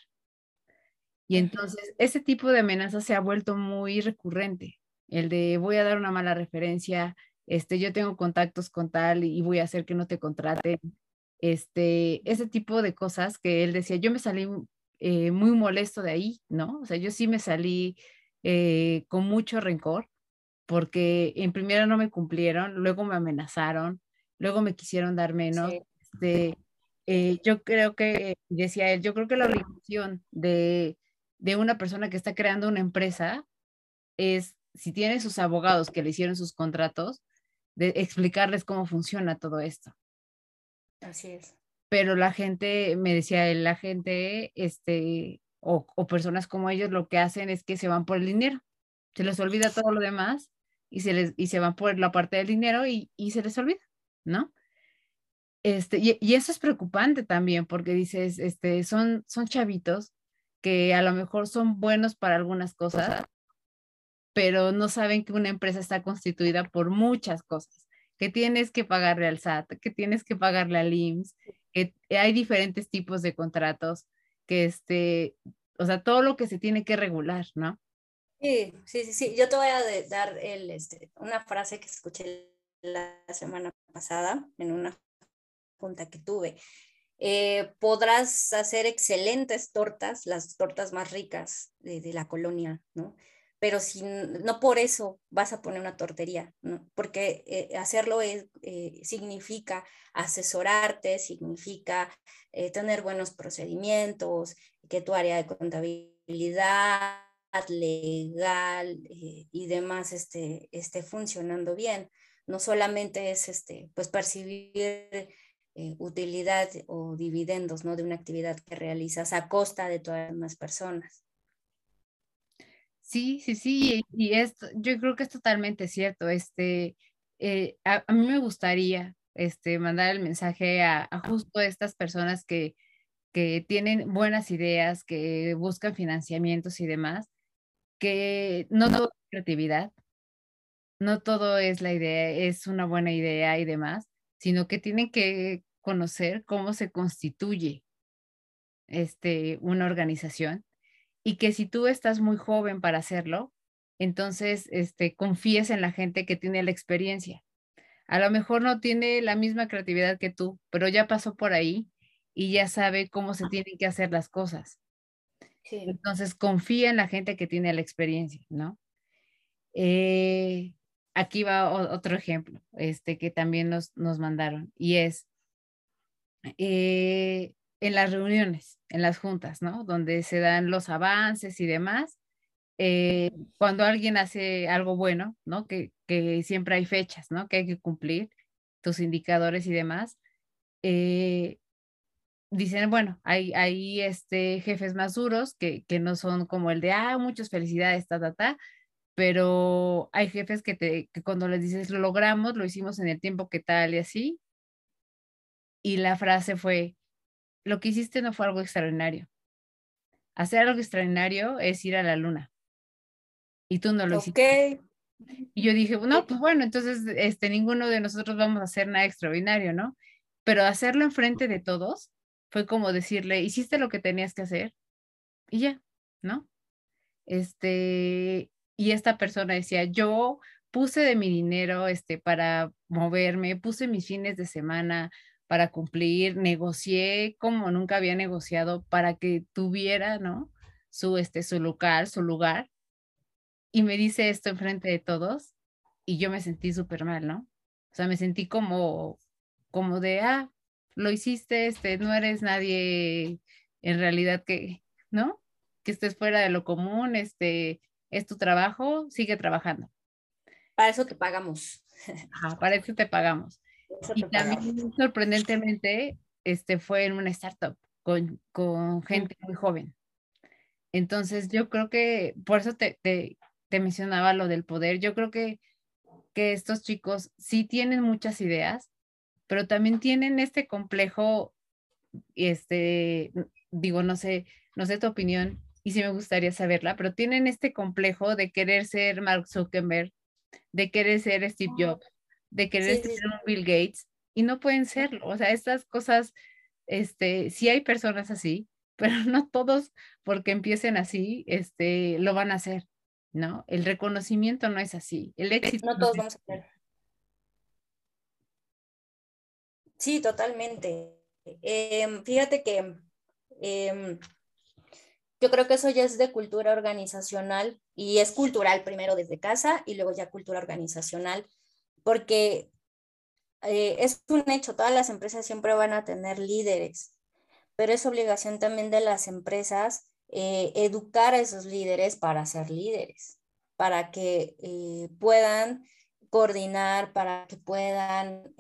Y entonces ese tipo de amenaza se ha vuelto muy recurrente, el de voy a dar una mala referencia, este, yo tengo contactos con tal y voy a hacer que no te contraten, este, ese tipo de cosas que él decía, yo me salí eh, muy molesto de ahí, ¿no? O sea, yo sí me salí eh, con mucho rencor porque en primera no me cumplieron, luego me amenazaron, luego me quisieron dar menos. Este, eh, yo creo que, decía él, yo creo que la obligación de, de una persona que está creando una empresa es, si tiene sus abogados que le hicieron sus contratos, de explicarles cómo funciona todo esto.
Así es
pero la gente, me decía la gente, este, o, personas como ellos lo que hacen es que se van por el dinero, se les olvida todo lo demás y se, les, y se van por la parte del dinero y, se les olvida, ¿no? Este, y, eso es preocupante también porque dices, este, son, son chavitos que a lo mejor son buenos para algunas cosas, pero no saben que una empresa está constituida por muchas cosas, que tienes que pagarle al SAT, que tienes que pagarle al IMSS, hay diferentes tipos de contratos, que este, o sea, todo lo que se tiene que regular, ¿no?
Sí, sí, sí, sí. Yo te voy a dar el, este, una frase que escuché la semana pasada en una junta que tuve. Eh, podrás hacer excelentes tortas, las tortas más ricas de, de la colonia, ¿no? Pero no por eso vas a poner una tortería, porque eh, hacerlo es, eh, significa asesorarte, significa eh, tener buenos procedimientos, que tu área de contabilidad, legal y demás esté, esté funcionando bien. No solamente es este, pues percibir utilidad o dividendos ¿no? de una actividad que realizas a costa de todas las personas.
Sí, sí, sí, y esto, yo creo que es totalmente cierto. Este, eh, a, mí me gustaría este, mandar el mensaje a, justo estas personas que, que tienen buenas ideas, que buscan financiamientos y demás, que no todo es creatividad, no todo es la idea, es una buena idea y demás, sino que tienen que conocer cómo se constituye este, una organización y que si tú estás muy joven para hacerlo, entonces este, confíes en la gente que tiene la experiencia. A lo mejor no tiene la misma creatividad que tú, pero ya pasó por ahí y ya sabe cómo se tienen que hacer las cosas. Entonces confía en la gente que tiene la experiencia, ¿no? Eh, aquí va otro ejemplo, este que también nos, nos mandaron, y es eh, en las reuniones, en las juntas, ¿no? Donde se dan los avances y demás. Eh, cuando alguien hace algo bueno, ¿no? Que, que, siempre hay fechas, ¿no? Que hay que cumplir, tus indicadores y demás. Eh, dicen, bueno, hay, hay este, jefes más duros que, que no son como el de, ah, muchas felicidades, ta, ta, ta, pero hay jefes que, te, que cuando les dices, lo logramos, lo hicimos en el tiempo que tal y así, y la frase fue, lo que hiciste no fue algo extraordinario. Hacer algo extraordinario es ir a la luna. Y tú no lo hiciste. Y yo dije, no, pues bueno, entonces este, ninguno de nosotros vamos a hacer nada extraordinario, ¿no? Pero hacerlo enfrente de todos fue como decirle, hiciste lo que tenías que hacer y ya, ¿no? Este, y esta persona decía, yo puse de mi dinero este, para moverme, puse mis fines de semana, para cumplir, negocié como nunca había negociado para que tuviera, ¿no? Su, este, su local, su lugar. Y me dice esto enfrente de todos y yo me sentí súper mal, ¿no? O sea, me sentí como, como de, ah, lo hiciste, este, no eres nadie en realidad que, ¿no? Que estés fuera de lo común, este, es tu trabajo, sigue trabajando.
Para eso te pagamos.
Ajá, para eso te pagamos. Y también sorprendentemente este, fue en una startup con, con gente muy joven. Entonces yo creo que, por eso te, te, te mencionaba lo del poder, yo creo que, que estos chicos sí tienen muchas ideas, pero también tienen este complejo, este, digo, no sé, no sé tu opinión y sí me gustaría saberla, pero tienen este complejo de querer ser Mark Zuckerberg, de querer ser Steve Jobs, de querer ser un Bill Gates y no pueden serlo. O sea, estas cosas, este, sí hay personas así, <laughs> pero no todos porque empiecen así, este, lo van a hacer, ¿no? El reconocimiento no es así. El éxito.
No todos vamos a hacer. Sí, totalmente. Em, fíjate que em, yo creo que eso ya es de cultura organizacional y es cultural primero desde casa y luego ya cultura organizacional porque eh, es un hecho, todas las empresas siempre van a tener líderes, pero es obligación también de las empresas eh, educar a esos líderes para ser líderes, para que eh, puedan coordinar, para que puedan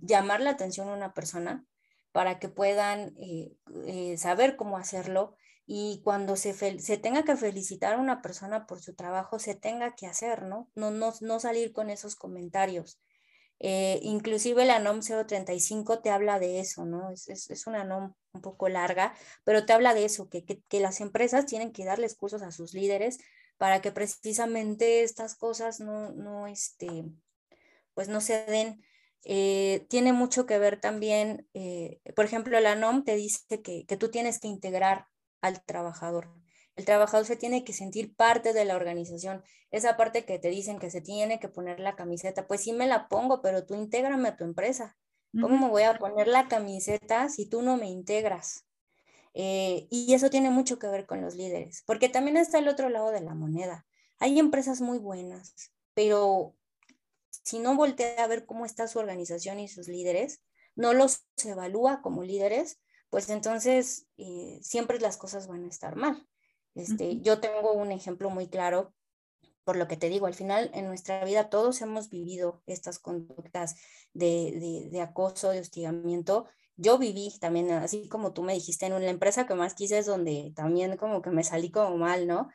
llamar la atención a una persona, para que puedan saber cómo hacerlo y cuando se, se, tenga que felicitar a una persona por su trabajo, se tenga que hacer, ¿no? No, no, no salir con esos comentarios. Eh, inclusive la NOM 035 te habla de eso, ¿no? Es, es, es, una NOM un poco larga, pero te habla de eso, que, que, que, las empresas tienen que darles cursos a sus líderes para que precisamente estas cosas no, no, este, pues no se den. Eh, tiene mucho que ver también, eh, por ejemplo, la NOM te dice que, que tú tienes que integrar al trabajador. El trabajador se tiene que sentir parte de la organización. Esa parte que te dicen que se tiene que poner la camiseta, pues sí me la pongo, pero tú intégrame a tu empresa. ¿Cómo me voy a poner la camiseta si tú no me integras? Eh, y eso tiene mucho que ver con los líderes, porque también está el otro lado de la moneda. Hay empresas muy buenas, pero si no voltea a ver cómo está su organización y sus líderes, no los evalúa como líderes, pues entonces eh, siempre las cosas van a estar mal. Este, Yo tengo un ejemplo muy claro, por lo que te digo, al final en nuestra vida todos hemos vivido estas conductas de, de, acoso, de hostigamiento. Yo viví también, así como tú me dijiste, en una empresa que más quise es donde también como que me salí como mal, ¿no?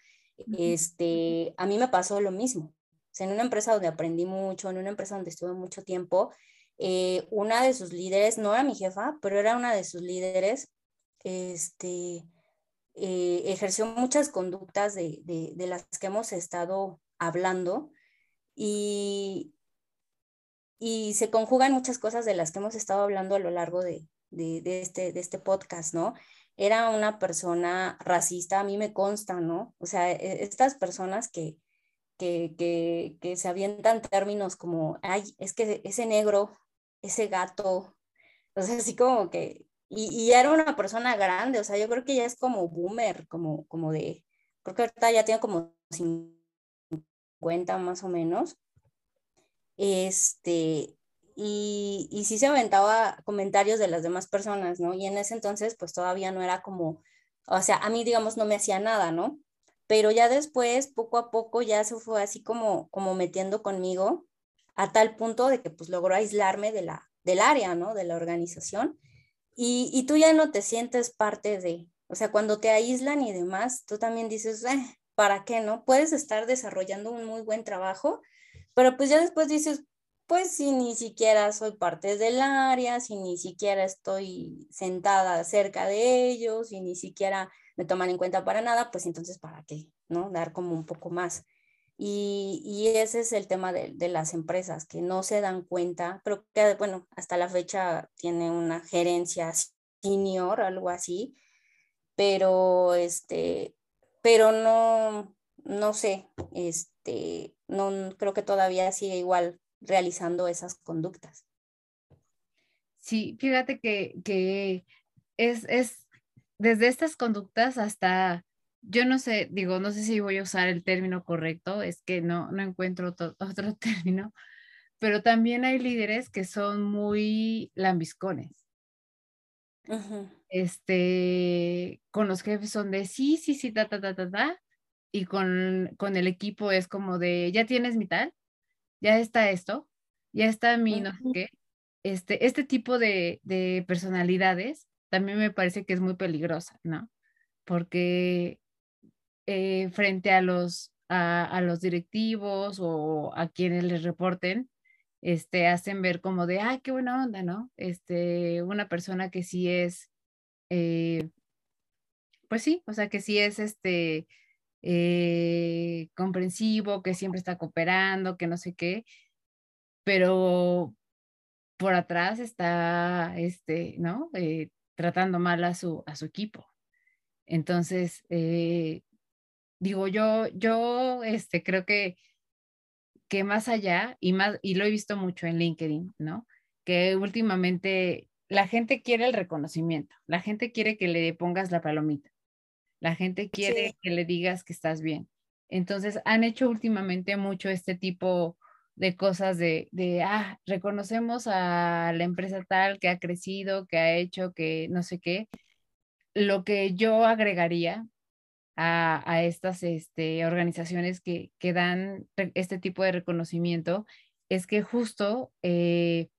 Este, a mí me pasó lo mismo. en una empresa donde aprendí mucho, en una empresa donde estuve mucho tiempo, eh, una de sus líderes, no era mi jefa, pero era una de sus líderes, este, eh, ejerció muchas conductas de, de, las que hemos estado hablando y, y se conjugan muchas cosas de las que hemos estado hablando a lo largo de, de, este, de este podcast, ¿no? Era una persona racista, a mí me consta, ¿no? O sea, e, estas personas que, que, que, que se avientan términos como, ay, es que ese negro ese gato, o sea, así como que, y, era una persona grande, o sea, yo creo que ya es como boomer, como, como de, creo que ahorita ya tiene como 50 más o menos. Este, y, y sí se aventaba comentarios de las demás personas, ¿no? Y en ese entonces, pues todavía no era como, o sea, a mí, digamos, no me hacía nada, ¿no? Pero ya después, poco a poco, ya se fue así como, como metiendo conmigo a tal punto de que pues logró aislarme de la, del área, ¿no? De la organización. Y, tú ya no te sientes parte de, o sea, cuando te aíslan y demás, tú también dices, eh, ¿para qué no? Puedes estar desarrollando un muy buen trabajo, pero pues ya después dices, pues si ni siquiera soy parte del área, si ni siquiera estoy sentada cerca de ellos, si ni siquiera me toman en cuenta para nada, pues entonces ¿para qué? ¿No? Dar como un poco más. Y, y ese es el tema de, de, las empresas, que no se dan cuenta, pero que, bueno, hasta la fecha tiene una gerencia senior, algo así, pero este, pero no, no sé, este, no creo que todavía sigue igual realizando esas conductas.
Sí, fíjate que, que es, es desde estas conductas hasta, yo no sé, digo, no sé si voy a usar el término correcto, es que no, no encuentro otro, <laughs> otro término, pero también hay líderes que son muy lambiscones. Este, con los jefes son de sí, sí, sí, ta, ta, ta, ta, ta, y con, con el equipo es como de, ya tienes mi tal, ya está esto, ya está mi no sé qué. Este, este tipo de, de personalidades también me parece que es muy peligrosa, ¿no? Porque eh, frente a los, a, a, los directivos o a quienes les reporten, este, hacen ver como de, ay, qué buena onda, ¿no? Este, una persona que sí es, eh, pues sí, o sea, que sí es este, eh, comprensivo, que siempre está cooperando, que no sé qué, pero por atrás está, este, ¿no? Eh, tratando mal a su, a su equipo. Entonces, eh, digo, yo, yo este, creo que, que más allá, y, más, y lo he visto mucho en LinkedIn, ¿no? Que últimamente la gente quiere el reconocimiento, la gente quiere que le pongas la palomita, la gente quiere sí. que le digas que estás bien. Entonces, han hecho últimamente mucho este tipo de cosas de, de, ah, reconocemos a la empresa tal que ha crecido, que ha hecho, que no sé qué. Lo que yo agregaría a, a estas este, organizaciones que, que, dan este tipo de reconocimiento es que justo eh,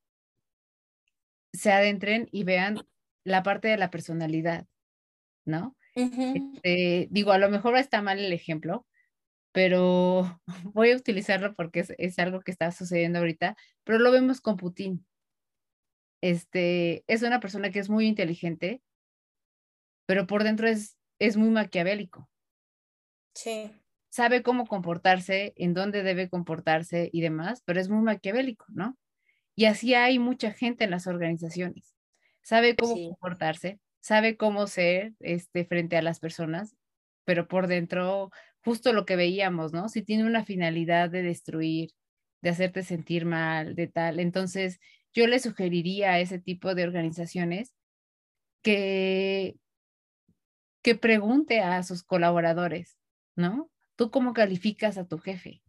se adentren y vean la parte de la personalidad, ¿no? Uh -huh. este, digo, a lo mejor está mal el ejemplo, pero <laughs> voy a utilizarlo porque es, es, algo que está sucediendo ahorita, pero lo vemos con Putin. Este, es una persona que es muy inteligente, pero por dentro es, es muy maquiavélico.
Sí.
Sabe cómo comportarse, en dónde debe comportarse y demás, pero es muy maquiavélico, ¿no? Y así hay mucha gente en las organizaciones. Sabe cómo sí. comportarse, sabe cómo ser este, frente a las personas, pero por dentro justo lo que veíamos, ¿no? Si tiene una finalidad de destruir, de hacerte sentir mal, de tal. Entonces, yo le sugeriría a ese tipo de organizaciones que, que pregunte a sus colaboradores, ¿no? ¿Tú cómo calificas a tu jefe?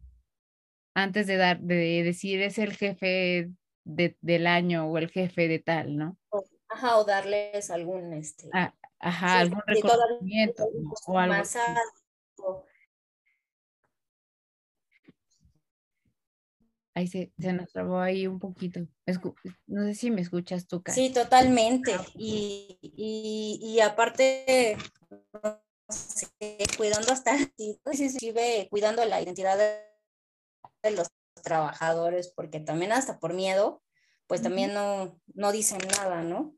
Antes de, dar, de decir es el jefe de, del año o el jefe de tal, ¿no?
Ajá, o darles algún, este...
Ah, ajá, sí, algún reconocimiento. O algo
más alto.
Ahí se, se, nos trabó ahí un poquito. Escu no sé si me escuchas tú,
Karen. Sí, totalmente. Y, y, y aparte, no sé, cuidando hasta, <laughs> sí, cuidando la identidad de, de, los trabajadores, porque también hasta por miedo, pues también no, no dicen nada, ¿no?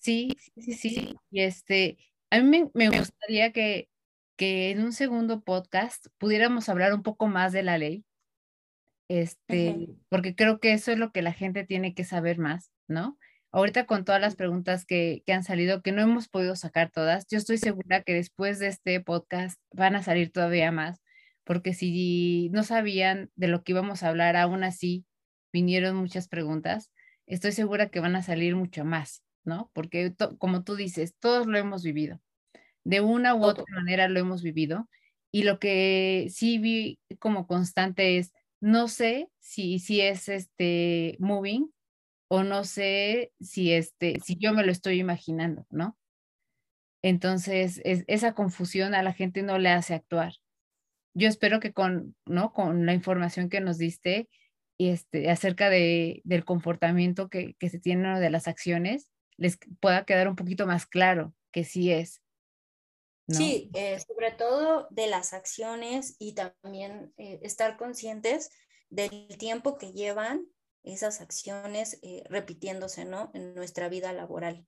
Sí, sí, sí. Y este, a mí me, me gustaría que, que en un segundo podcast pudiéramos hablar un poco más de la ley este, uh -huh. porque creo que eso es lo que la gente tiene que saber más, ¿no? Ahorita con todas las preguntas que, que, han salido, que no hemos podido sacar todas, yo estoy segura que después de este podcast van a salir todavía más, porque si no sabían de lo que íbamos a hablar, aún así vinieron muchas preguntas, estoy segura que van a salir mucho más, ¿no? Porque como tú dices, todos lo hemos vivido. De una u otra manera lo hemos vivido. Y lo que sí vi como constante es, no sé si, si es este moving o no sé si, este, si yo me lo estoy imaginando, ¿no? Entonces, esa confusión a la gente no le hace actuar. Yo espero que con, ¿no? con la información que nos diste este, acerca de, del comportamiento que, que se tiene de las acciones, les pueda quedar un poquito más claro que sí es.
Sí, eh, sobre todo de las acciones y también eh, estar conscientes del tiempo que llevan esas acciones eh, repitiéndose, ¿no? En nuestra vida laboral.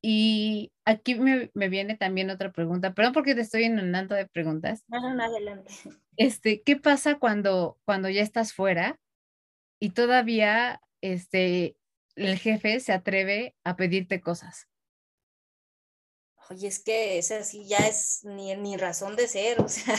Y aquí me, viene también otra pregunta, perdón porque te estoy inundando de preguntas.
No, no, adelante. <laughs>
Este, ¿qué pasa cuando, cuando ya estás fuera y todavía este, el jefe se atreve a pedirte cosas?
Oye, es que esa sí ya es ni, ni razón de ser, <laughs> o sea,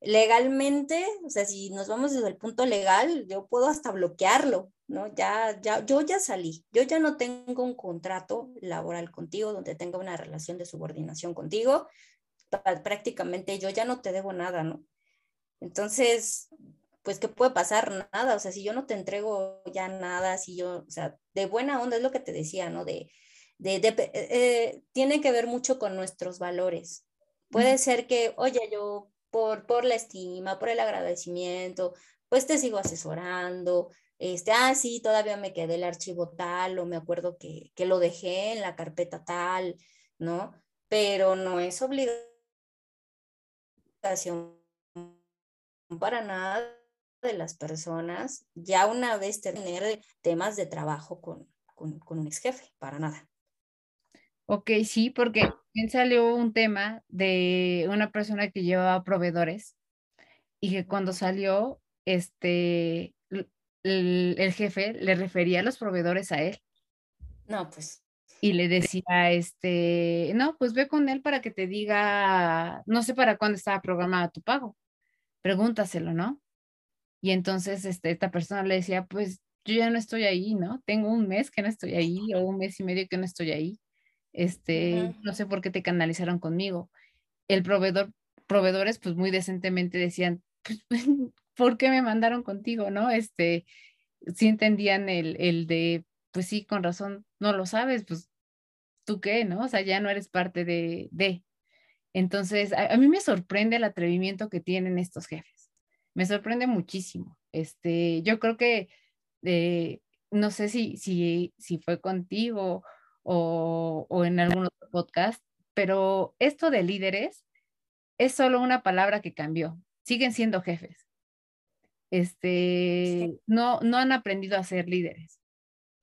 legalmente, o sea, si nos vamos desde el punto legal, yo puedo hasta bloquearlo, ¿no? Ya, ya, yo ya salí, yo ya no tengo un contrato laboral contigo donde tenga una relación de subordinación contigo, prácticamente yo ya no te debo nada, ¿no? Entonces, pues, ¿qué puede pasar? Nada, o sea, si yo no te entrego ya nada, si yo, o sea, de buena onda es lo que te decía, ¿no? De, de, eh, tiene que ver mucho con nuestros valores. Puede ser que, oye, yo por, por la estima, por el agradecimiento, pues te sigo asesorando, este, ah, sí, todavía me quedé el archivo tal, o me acuerdo que, que lo dejé en la carpeta tal, ¿no? Pero no es obligación para nada de las personas ya una vez tener temas de trabajo con, con, con un ex jefe, para nada.
Ok, sí, porque también salió un tema de una persona que llevaba proveedores y que cuando salió, este, el, jefe le refería a los proveedores a él.
No, pues.
Y le decía, este, no, pues ve con él para que te diga, no sé para cuándo estaba programado tu pago, pregúntaselo, ¿no? Y entonces, este, esta persona le decía, pues yo ya no estoy ahí, ¿no? Tengo un mes que no estoy ahí o un mes y medio que no estoy ahí este, no sé por qué te canalizaron conmigo. El proveedor, proveedores, pues muy decentemente decían, pues, <laughs> ¿por qué me mandaron contigo, no? Este, sí entendían el, el de, pues sí, con razón, no lo sabes, pues, ¿tú qué, no? O sea, ya no eres parte de, de. Entonces, a, mí me sorprende el atrevimiento que tienen estos jefes. Me sorprende muchísimo. Este, yo creo que, eh, no sé si, si, si fue contigo o, en algún otro podcast, pero esto de líderes es solo una palabra que cambió. Siguen siendo jefes. Este, no, no han aprendido a ser líderes.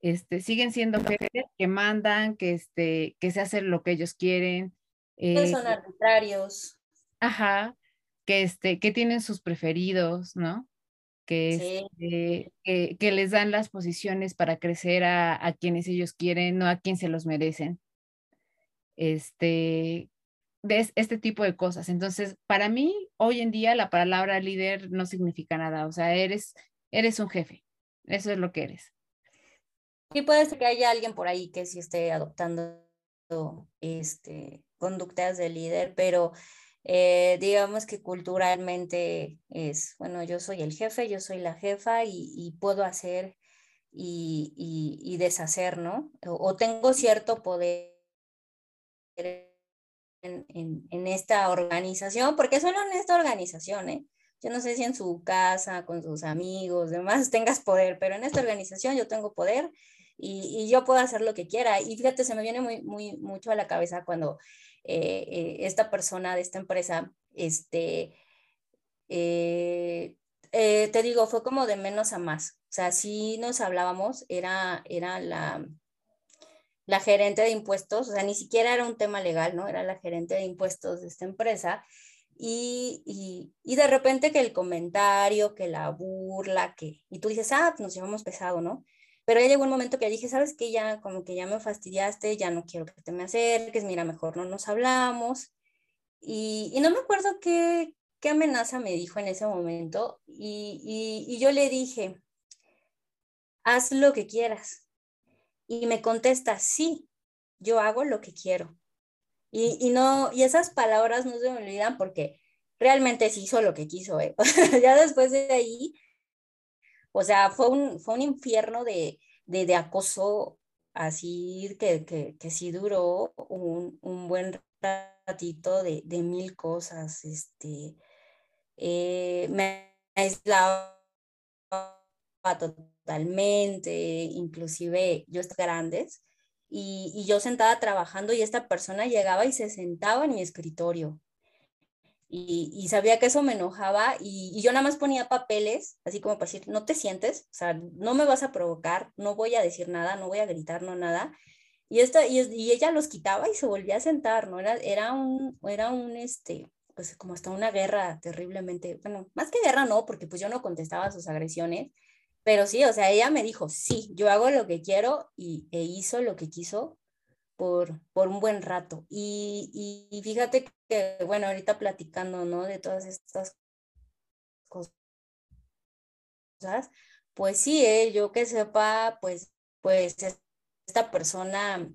Este, siguen siendo jefes que mandan, que, este, que se hacen lo que ellos quieren.
que son arbitrarios.
Ajá, que, este, que tienen sus preferidos, ¿no? Este, que, que, les dan las posiciones para crecer a, quienes ellos quieren, no a quien se los merecen. Este, de este tipo de cosas. Entonces, para mí, hoy en día la palabra líder no significa nada. O sea, eres, eres un jefe. Eso es lo que eres.
Y puede ser que haya alguien por ahí que sí esté adoptando este, conductas de líder, pero eh, digamos que culturalmente es, bueno, yo soy el jefe, yo soy la jefa y, puedo hacer y, deshacer, ¿no? O, tengo cierto poder en, esta organización, porque solo en esta organización, ¿eh? Yo no sé si en su casa, con sus amigos, demás, <laughs> tengas poder, pero en esta organización yo tengo poder y, yo puedo hacer lo que quiera. Y fíjate, se me viene muy, muy, mucho a la cabeza cuando eh, eh, esta persona de esta empresa, este, eh, te digo, fue como de menos a más. O sea, si nos hablábamos, era, era la, la gerente de impuestos, o sea, ni siquiera era un tema legal, ¿no? Era la gerente de impuestos de esta empresa. Y, y, y, de repente que el comentario, que la burla, que, y tú dices, ah, pues nos llevamos pesado, ¿no? Pero ya llegó un momento que dije, sabes que ya como que ya me fastidiaste, ya no quiero que te me acerques, mira, mejor no nos hablamos. Y, y no me acuerdo qué, qué, amenaza me dijo en ese momento. Y, y, y yo le dije, haz lo que quieras. y me contesta, sí, yo hago lo que quiero. Y, y no, y esas palabras no se me olvidan porque realmente sí hizo lo que quiso, ¿eh? <laughs> ya después de ahí, o sea, fue un, fue un infierno de, de, de acoso así que, que, que sí duró un, un buen ratito de, de, mil cosas, este, eh, me aislaba totalmente, inclusive yo estaba grandes, y, y, yo sentada trabajando y esta persona llegaba y se sentaba en mi escritorio. Y, sabía que eso me enojaba y, yo nada más ponía papeles, así como para decir, no te sientes, o sea, no me vas a provocar, no voy a decir nada, no voy a gritar, no nada. Y, esta, y ella los quitaba y se volvía a sentar, ¿no? Era, era un, era un, este, pues como hasta una guerra terriblemente, bueno, más que guerra no, porque pues yo no contestaba sus agresiones, pero sí, o sea, ella me dijo, sí, yo hago lo que quiero y e hizo lo que quiso por, por un buen rato. Y, y, fíjate que, bueno, ahorita platicando, ¿no? De todas estas cosas, pues sí, ¿eh? yo que sepa, pues, pues esta persona,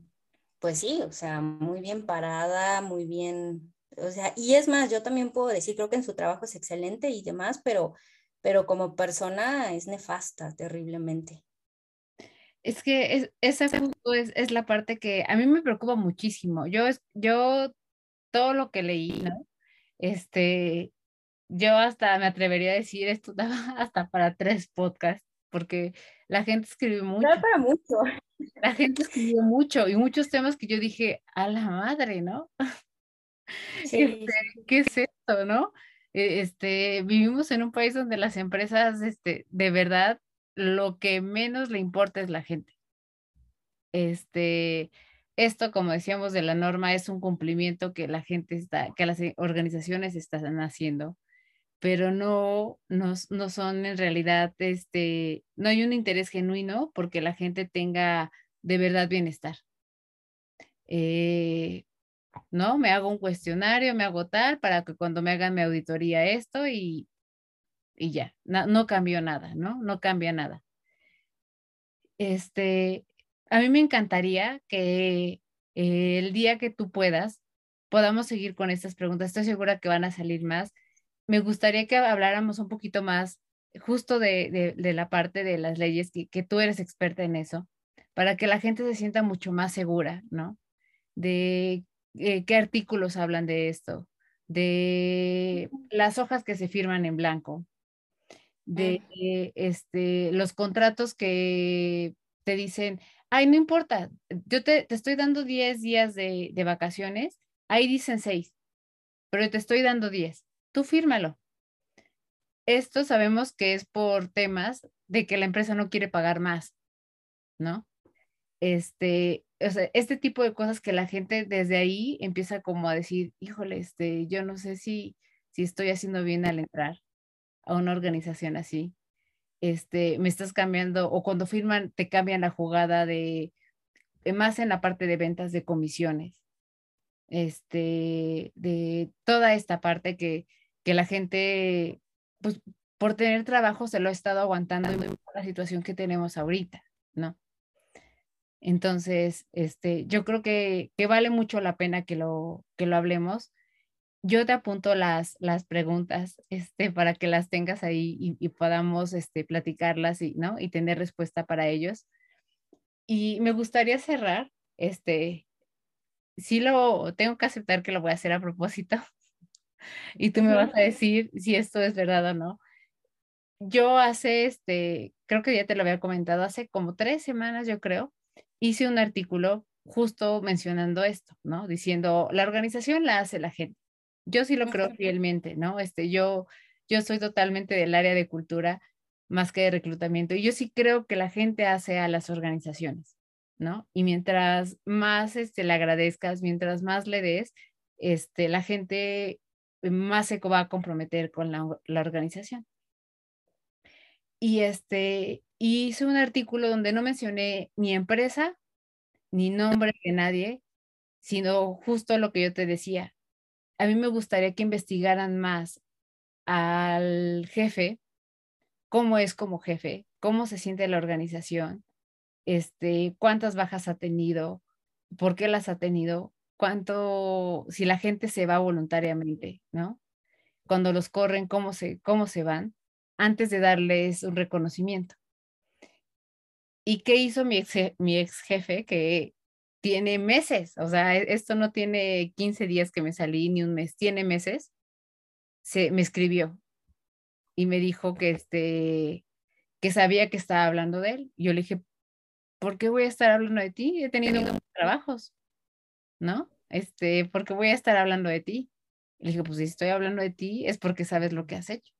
pues sí, o sea, muy bien parada, muy bien, o sea, y es más, yo también puedo decir, creo que en su trabajo es excelente y demás, pero pero como persona es nefasta terriblemente.
Es que es, esa es, es, la parte que a mí me preocupa muchísimo. Yo, yo todo lo que leí, ¿no? Este, yo hasta me atrevería a decir esto <laughs> hasta para tres podcasts, porque la gente escribió mucho.
para mucho.
La gente escribió mucho y muchos temas que yo dije, a la madre, ¿no? <laughs> Sí, este, ¿Qué es esto, no? E, este, vivimos en un país donde las empresas, este, de verdad, lo que menos le importa es la gente. Este, esto, como decíamos, de la norma es un cumplimiento que la gente está, que las organizaciones están haciendo, pero no, no, no son en realidad, este, no hay un interés genuino porque la gente tenga de verdad bienestar. Eh, ¿no? Me hago un cuestionario, me hago tal para que cuando me hagan mi auditoría esto y, y ya, no, cambió nada, ¿no? No cambia nada. Este, a mí me encantaría que eh, el día que tú puedas podamos seguir con estas preguntas. Estoy segura que van a salir más. Me gustaría que habláramos un poquito más justo de, de, de la parte de las leyes, que, que tú eres experta en eso, para que la gente se sienta mucho más segura, ¿no? De eh, qué artículos hablan de esto, de las hojas que se firman en blanco, de este, los contratos que te dicen, ay, no importa, yo te, te estoy dando 10 días de, de, vacaciones, ahí dicen 6, pero te estoy dando 10, tú fírmalo. Esto sabemos que es por temas de que la empresa no quiere pagar más, ¿no? Este, o sea, este tipo de cosas que la gente desde ahí empieza como a decir, híjole, este, yo no sé si, si estoy haciendo bien al entrar a una organización así. Este, me estás cambiando, o cuando firman, te cambian la jugada de, más en la parte de ventas de comisiones. Este, de toda esta parte que, que la gente, pues por tener trabajo se lo ha estado aguantando la situación que tenemos ahorita, ¿no? Entonces, este, yo creo que, que, vale mucho la pena que lo, que lo hablemos. Yo te apunto las, las preguntas este, para que las tengas ahí y, y podamos este, platicarlas y, ¿no? y tener respuesta para ellos. Y me gustaría cerrar, este, sí lo tengo que aceptar que lo voy a hacer a propósito <laughs> y tú me vas a <laughs> decir si esto es verdad o no. Yo hace, este, creo que ya te lo había comentado, hace como tres semanas, yo creo, hice un artículo justo mencionando esto, ¿no? Diciendo, la organización la hace la gente. Yo sí lo creo fielmente, ¿no? Este, yo, yo soy totalmente del área de cultura más que de reclutamiento y yo sí creo que la gente hace a las organizaciones, ¿no? Y mientras más este, le agradezcas, mientras más le des, este, la gente más se va a comprometer con la, la organización. Y este, hice un artículo donde no mencioné ni empresa, ni nombre de nadie, sino justo lo que yo te decía. A mí me gustaría que investigaran más al jefe, cómo es como jefe, cómo se siente la organización, este, cuántas bajas ha tenido, por qué las ha tenido, cuánto, si la gente se va voluntariamente, ¿no? Cuando los corren, cómo se, cómo se van, antes de darles un reconocimiento. ¿Y qué hizo mi ex, mi ex jefe? Que tiene meses, o sea, e, esto no tiene 15 días que me salí ni un mes, tiene meses, se, me escribió y me dijo que, este, que sabía que estaba hablando de él. Yo le dije, ¿por qué voy a estar hablando de ti? He tenido muchos trabajos, ¿no? Este, ¿por qué voy a estar hablando de ti? Le dije, pues si estoy hablando de ti es porque sabes lo que has hecho.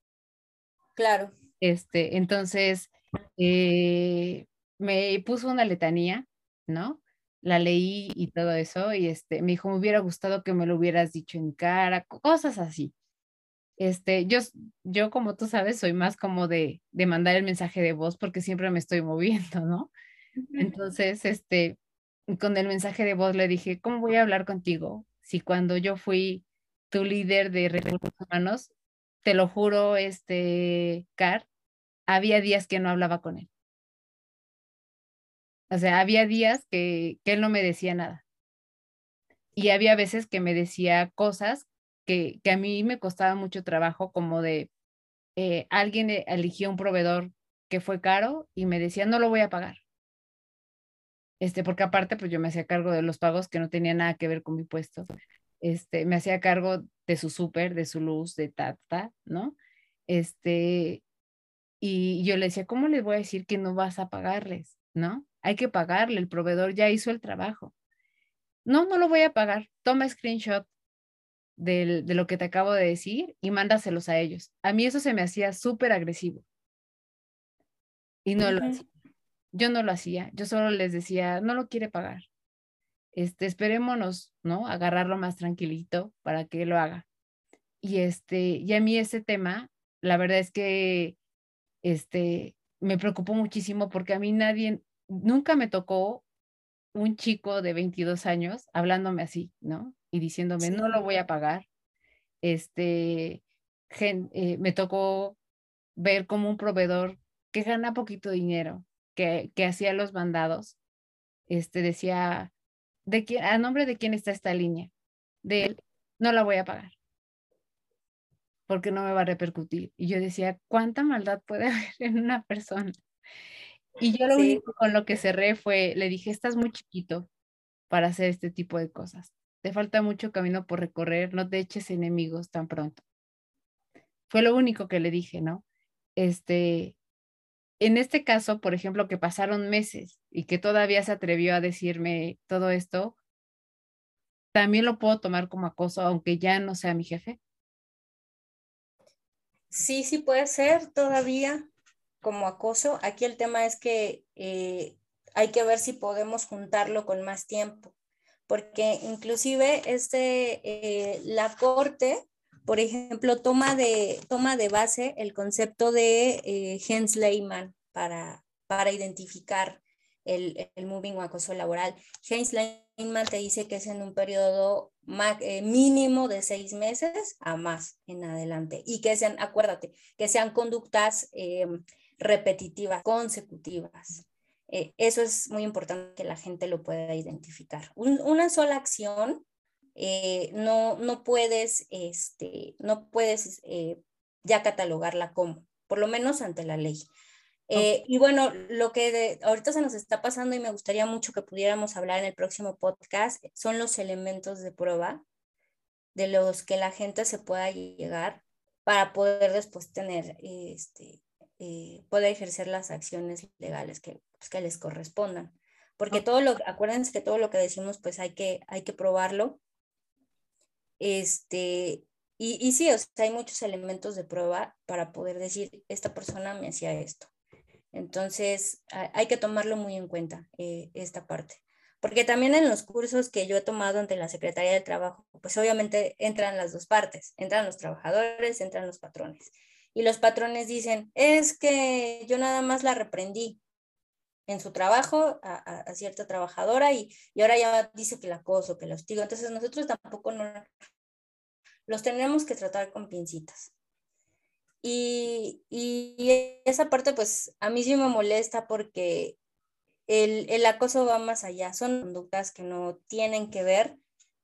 Claro.
Este, entonces, eh, me puso una letanía, ¿no? La leí y todo eso, y este, me dijo, me hubiera gustado que me lo hubieras dicho en cara, cosas así. Este, yo, yo como tú sabes, soy más como de, de mandar el mensaje de voz porque siempre me estoy moviendo, ¿no? Entonces, este, con el mensaje de voz le dije, ¿cómo voy a hablar contigo si cuando yo fui tu líder de recursos humanos, te lo juro, este, Car, había días que no hablaba con él. O sea, había días que, que él no me decía nada. Y había veces que me decía cosas que, que a mí me costaba mucho trabajo, como de eh, alguien e, eligió un proveedor que fue caro y me decía, no lo voy a pagar. Este, porque aparte, pues yo me hacía cargo de los pagos que no tenían nada que ver con mi puesto. Este, me hacía cargo de su súper, de su luz, de tata, ¿no? Este, y yo le decía, ¿cómo les voy a decir que no vas a pagarles? ¿No? Hay que pagarle, el proveedor ya hizo el trabajo. No, no lo voy a pagar. Toma screenshot de lo que te acabo de decir y mándaselos a ellos. A mí eso se me hacía súper agresivo. Y no lo hacía. Yo no lo hacía. Yo solo les decía, no lo quiere pagar. Este, esperémonos, ¿no? Agarrarlo más tranquilito para que lo haga. Y este, y a mí ese tema, la verdad es que este, me preocupó muchísimo porque a mí nadie, nunca me tocó un chico de 22 años hablándome así, ¿no? Y diciéndome, no lo voy a pagar. Este, eh, me tocó ver como un proveedor que gana poquito dinero, que, que hacía los mandados, este, decía, ¿de quién, a nombre de quién está esta línea? De él, no la voy a pagar porque no me va a repercutir. Y yo decía, ¿cuánta maldad puede <laughs> haber en una persona? Y yo lo único con lo que cerré fue, le dije, estás muy chiquito para hacer este tipo de cosas. Te falta mucho camino por recorrer, no te eches enemigos tan pronto. Fue lo único que le dije, ¿no? Este, en este caso, por ejemplo, que pasaron meses y que todavía se atrevió a decirme todo esto, también lo puedo tomar como acoso, aunque ya no sea mi jefe.
Sí, sí puede ser todavía como acoso. Aquí el tema es que eh, hay que ver si podemos juntarlo con más tiempo, porque inclusive este, eh, la corte, por ejemplo, toma de, toma de base el concepto de eh, para, para identificar el, el moving o acoso laboral. Lehmann te dice que es en un periodo eh, mínimo de seis meses a más en adelante y que sean, acuérdate, que sean conductas repetitivas, consecutivas. Eh, eso es muy importante que la gente lo pueda identificar. una sola acción eh, no, no puedes, este, no puedes eh, ya catalogarla como, por lo menos ante la ley. Y bueno, lo que ahorita se nos está pasando y me gustaría mucho que pudiéramos hablar en el próximo podcast son los elementos de prueba de los que la gente se pueda llegar para poder después tener este, eh, puede ejercer las acciones legales que, pues, que les correspondan. Porque todo lo, acuérdense que todo lo que decimos, pues hay que, hay que probarlo. Este, y, y sí, o sea, hay muchos elementos de prueba para poder decir, esta persona me hacía esto. Entonces, hay que tomarlo muy en cuenta, eh, esta parte. Porque también en los cursos que yo he tomado ante la Secretaría de Trabajo, pues obviamente entran las dos partes, entran los trabajadores, entran los patrones y los patrones dicen, es que yo nada más la reprendí en su trabajo a, cierta trabajadora y, y, ahora ya dice que la acoso, que la hostigo. Entonces nosotros tampoco no, los tenemos que tratar con pincitas. Y, y, esa parte pues a mí sí me molesta porque el, el, acoso va más allá, son conductas que no tienen que ver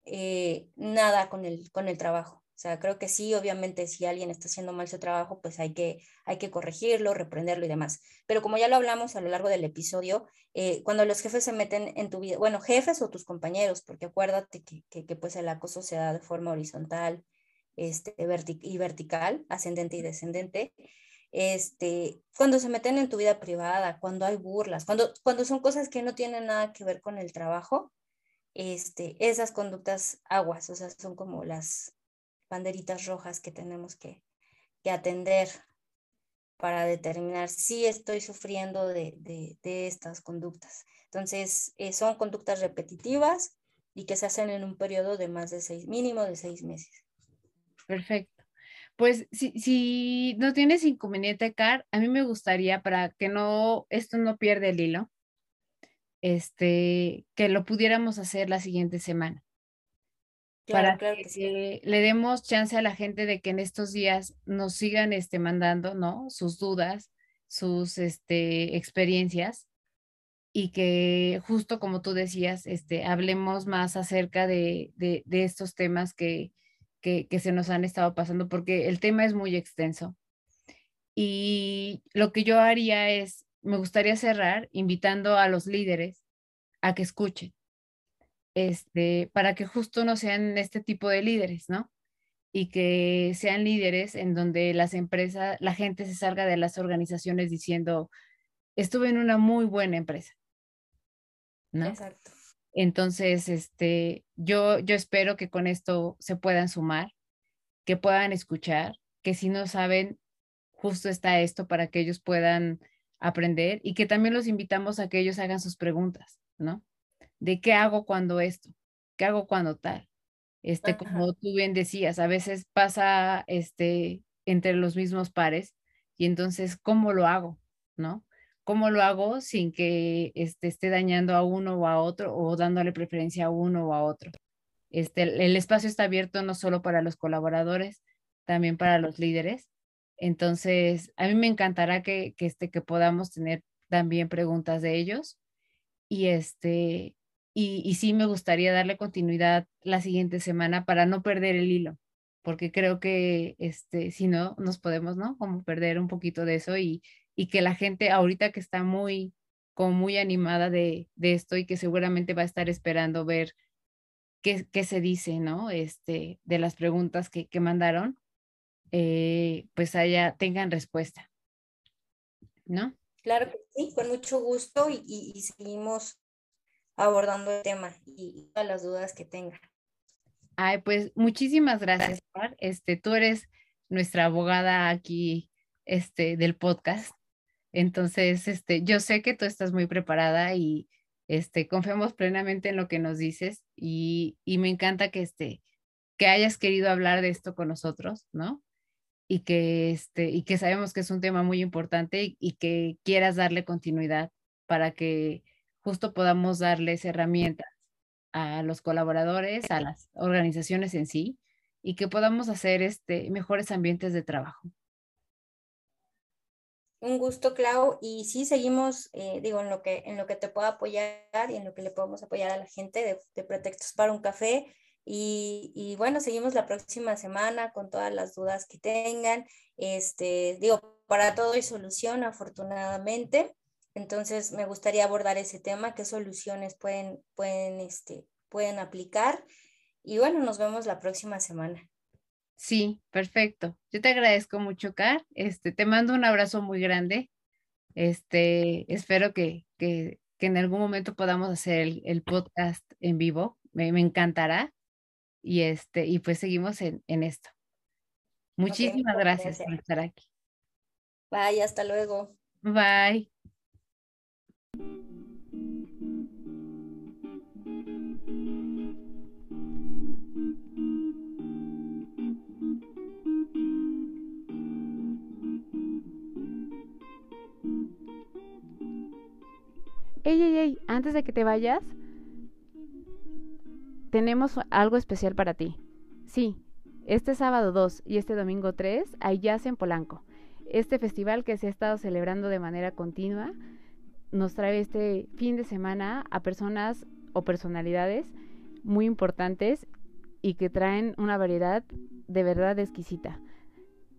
eh, nada con el, con el trabajo. O sea, creo que sí, obviamente, si alguien está haciendo mal su trabajo, pues hay que, hay que corregirlo, reprenderlo y demás. Pero como ya lo hablamos a lo largo del episodio, eh, cuando los jefes se meten en tu vida, bueno, jefes o tus compañeros, porque acuérdate que, que, pues el acoso se da de forma horizontal este, y vertical, ascendente y descendente, este, cuando se meten en tu vida privada, cuando hay burlas, cuando, cuando son cosas que no tienen nada que ver con el trabajo, este, esas conductas aguas, o sea, son como las banderitas rojas que tenemos que, atender para determinar si estoy sufriendo de, estas conductas. Entonces, eh, son conductas repetitivas y que se hacen en un periodo de más de seis, mínimo de seis meses.
Perfecto. Pues si, si no tienes inconveniente, Car, a mí me gustaría para que no, esto no pierda el hilo, este, que lo pudiéramos hacer la siguiente semana. Para que, le demos chance a la gente de que en estos días nos sigan este, mandando, ¿no? Sus dudas, sus este, experiencias y que justo como tú decías, este, hablemos más acerca de, de, estos temas que, que, que, se nos han estado pasando, porque el tema es muy extenso. Y lo que yo haría es me gustaría cerrar invitando a los líderes a que escuchen, este, para que justo no sean este tipo de líderes, ¿no? Y que sean líderes en donde las empresas, la gente se salga de las organizaciones diciendo, estuve en una muy buena empresa, ¿no? Exacto. Entonces, este, yo, yo espero que con esto se puedan sumar, que puedan escuchar, que si no saben, justo está esto para que ellos puedan aprender y que también los invitamos a que ellos hagan sus preguntas, ¿no? De qué hago cuando esto, qué hago cuando tal. Este, como tú bien decías, a veces pasa este entre los mismos pares y entonces, ¿cómo lo hago? ¿No? ¿Cómo lo hago sin que este, esté dañando a uno o a otro o dándole preferencia a uno o a otro? Este, el espacio está abierto no solo para los colaboradores, también para los líderes entonces, a mí me encantará que, que, este, que podamos tener también preguntas de ellos. Y, este, y, y sí me gustaría darle continuidad la siguiente semana para no perder el hilo, porque creo que este, si no, nos podemos, ¿no? Como perder un poquito de eso y, y que la gente ahorita que está muy, como muy animada de, de esto y que seguramente va a estar esperando ver qué, qué se dice, ¿no? Este, de las preguntas que, que mandaron, eh, pues haya, tengan respuesta. ¿No?
Claro que sí, con mucho gusto y, seguimos abordando el tema y todas las dudas que tengan.
Ay, pues muchísimas gracias, Este, tú eres nuestra abogada aquí, este, del podcast. Entonces, este, yo sé que tú estás muy preparada y, este, confiamos plenamente en lo que nos dices y, y me encanta que, este, que hayas querido hablar de esto con nosotros, ¿no? y que, este, y que sabemos que es un tema muy importante y, que quieras darle continuidad para que justo podamos darles herramientas a los colaboradores, a las organizaciones en sí y que podamos hacer este, mejores ambientes de trabajo.
Un gusto, Clau. Y sí, seguimos, eh, digo, en lo, que, en lo que te pueda apoyar y en lo que le podemos apoyar a la gente de, de Pretextos para un Café. Y, bueno, seguimos la próxima semana con todas las dudas que tengan. Este, digo, para todo hay solución, afortunadamente. Entonces, me gustaría abordar ese tema, qué soluciones pueden, pueden, este, pueden aplicar. Y bueno, nos vemos la próxima semana.
Sí, perfecto. Yo te agradezco mucho, Car. Este, te mando un abrazo muy grande. Este, espero que, que, que en algún momento podamos hacer el, el podcast en vivo. Me, me encantará y este, y pues seguimos en, en esto. Muchísimas gracias por estar aquí.
Bye, hasta luego.
Bye. Ey, ey, ey, antes de que te vayas, tenemos algo especial para ti. Sí, este sábado 2 y este domingo 3 hay Jazz en Polanco. Este festival que se ha estado celebrando de manera continua nos trae este fin de semana a personas o personalidades muy importantes y que traen una variedad de verdad exquisita.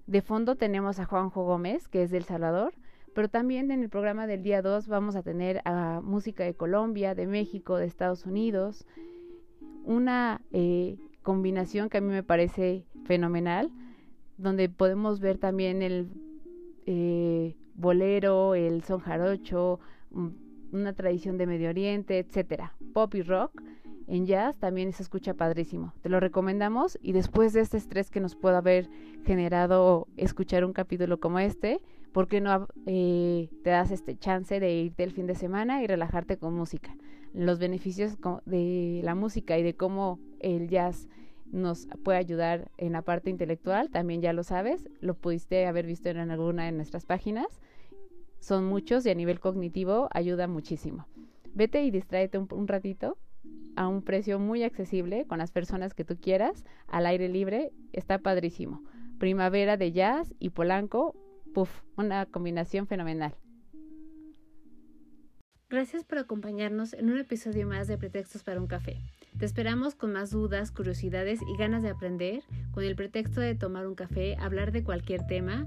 De fondo tenemos a Juanjo Gómez, que es del Salvador, pero también en el programa del día 2 vamos a tener a música de Colombia, de México, de Estados Unidos, una eh, combinación que a mí me parece fenomenal, donde podemos ver también el eh, bolero, el son jarocho, una tradición de Medio Oriente, etcétera, pop y rock. En jazz también se escucha padrísimo. Te lo recomendamos y después de este estrés que nos pueda haber generado escuchar un capítulo como este, ¿por qué no eh, te das este chance de irte el fin de semana y relajarte con música? Los beneficios de la música y de cómo el jazz nos puede ayudar en la parte intelectual, también ya lo sabes, lo pudiste haber visto en alguna de nuestras páginas. Son muchos y a nivel cognitivo ayuda muchísimo. Vete y distráete un, ratito a un precio muy accesible con las personas que tú quieras, al aire libre, está padrísimo. Primavera de jazz y Polanco, puff, una combinación fenomenal. Gracias por acompañarnos en un episodio más de Pretextos para un café. Te esperamos con más dudas, curiosidades y ganas de aprender, con el pretexto de tomar un café, hablar de cualquier tema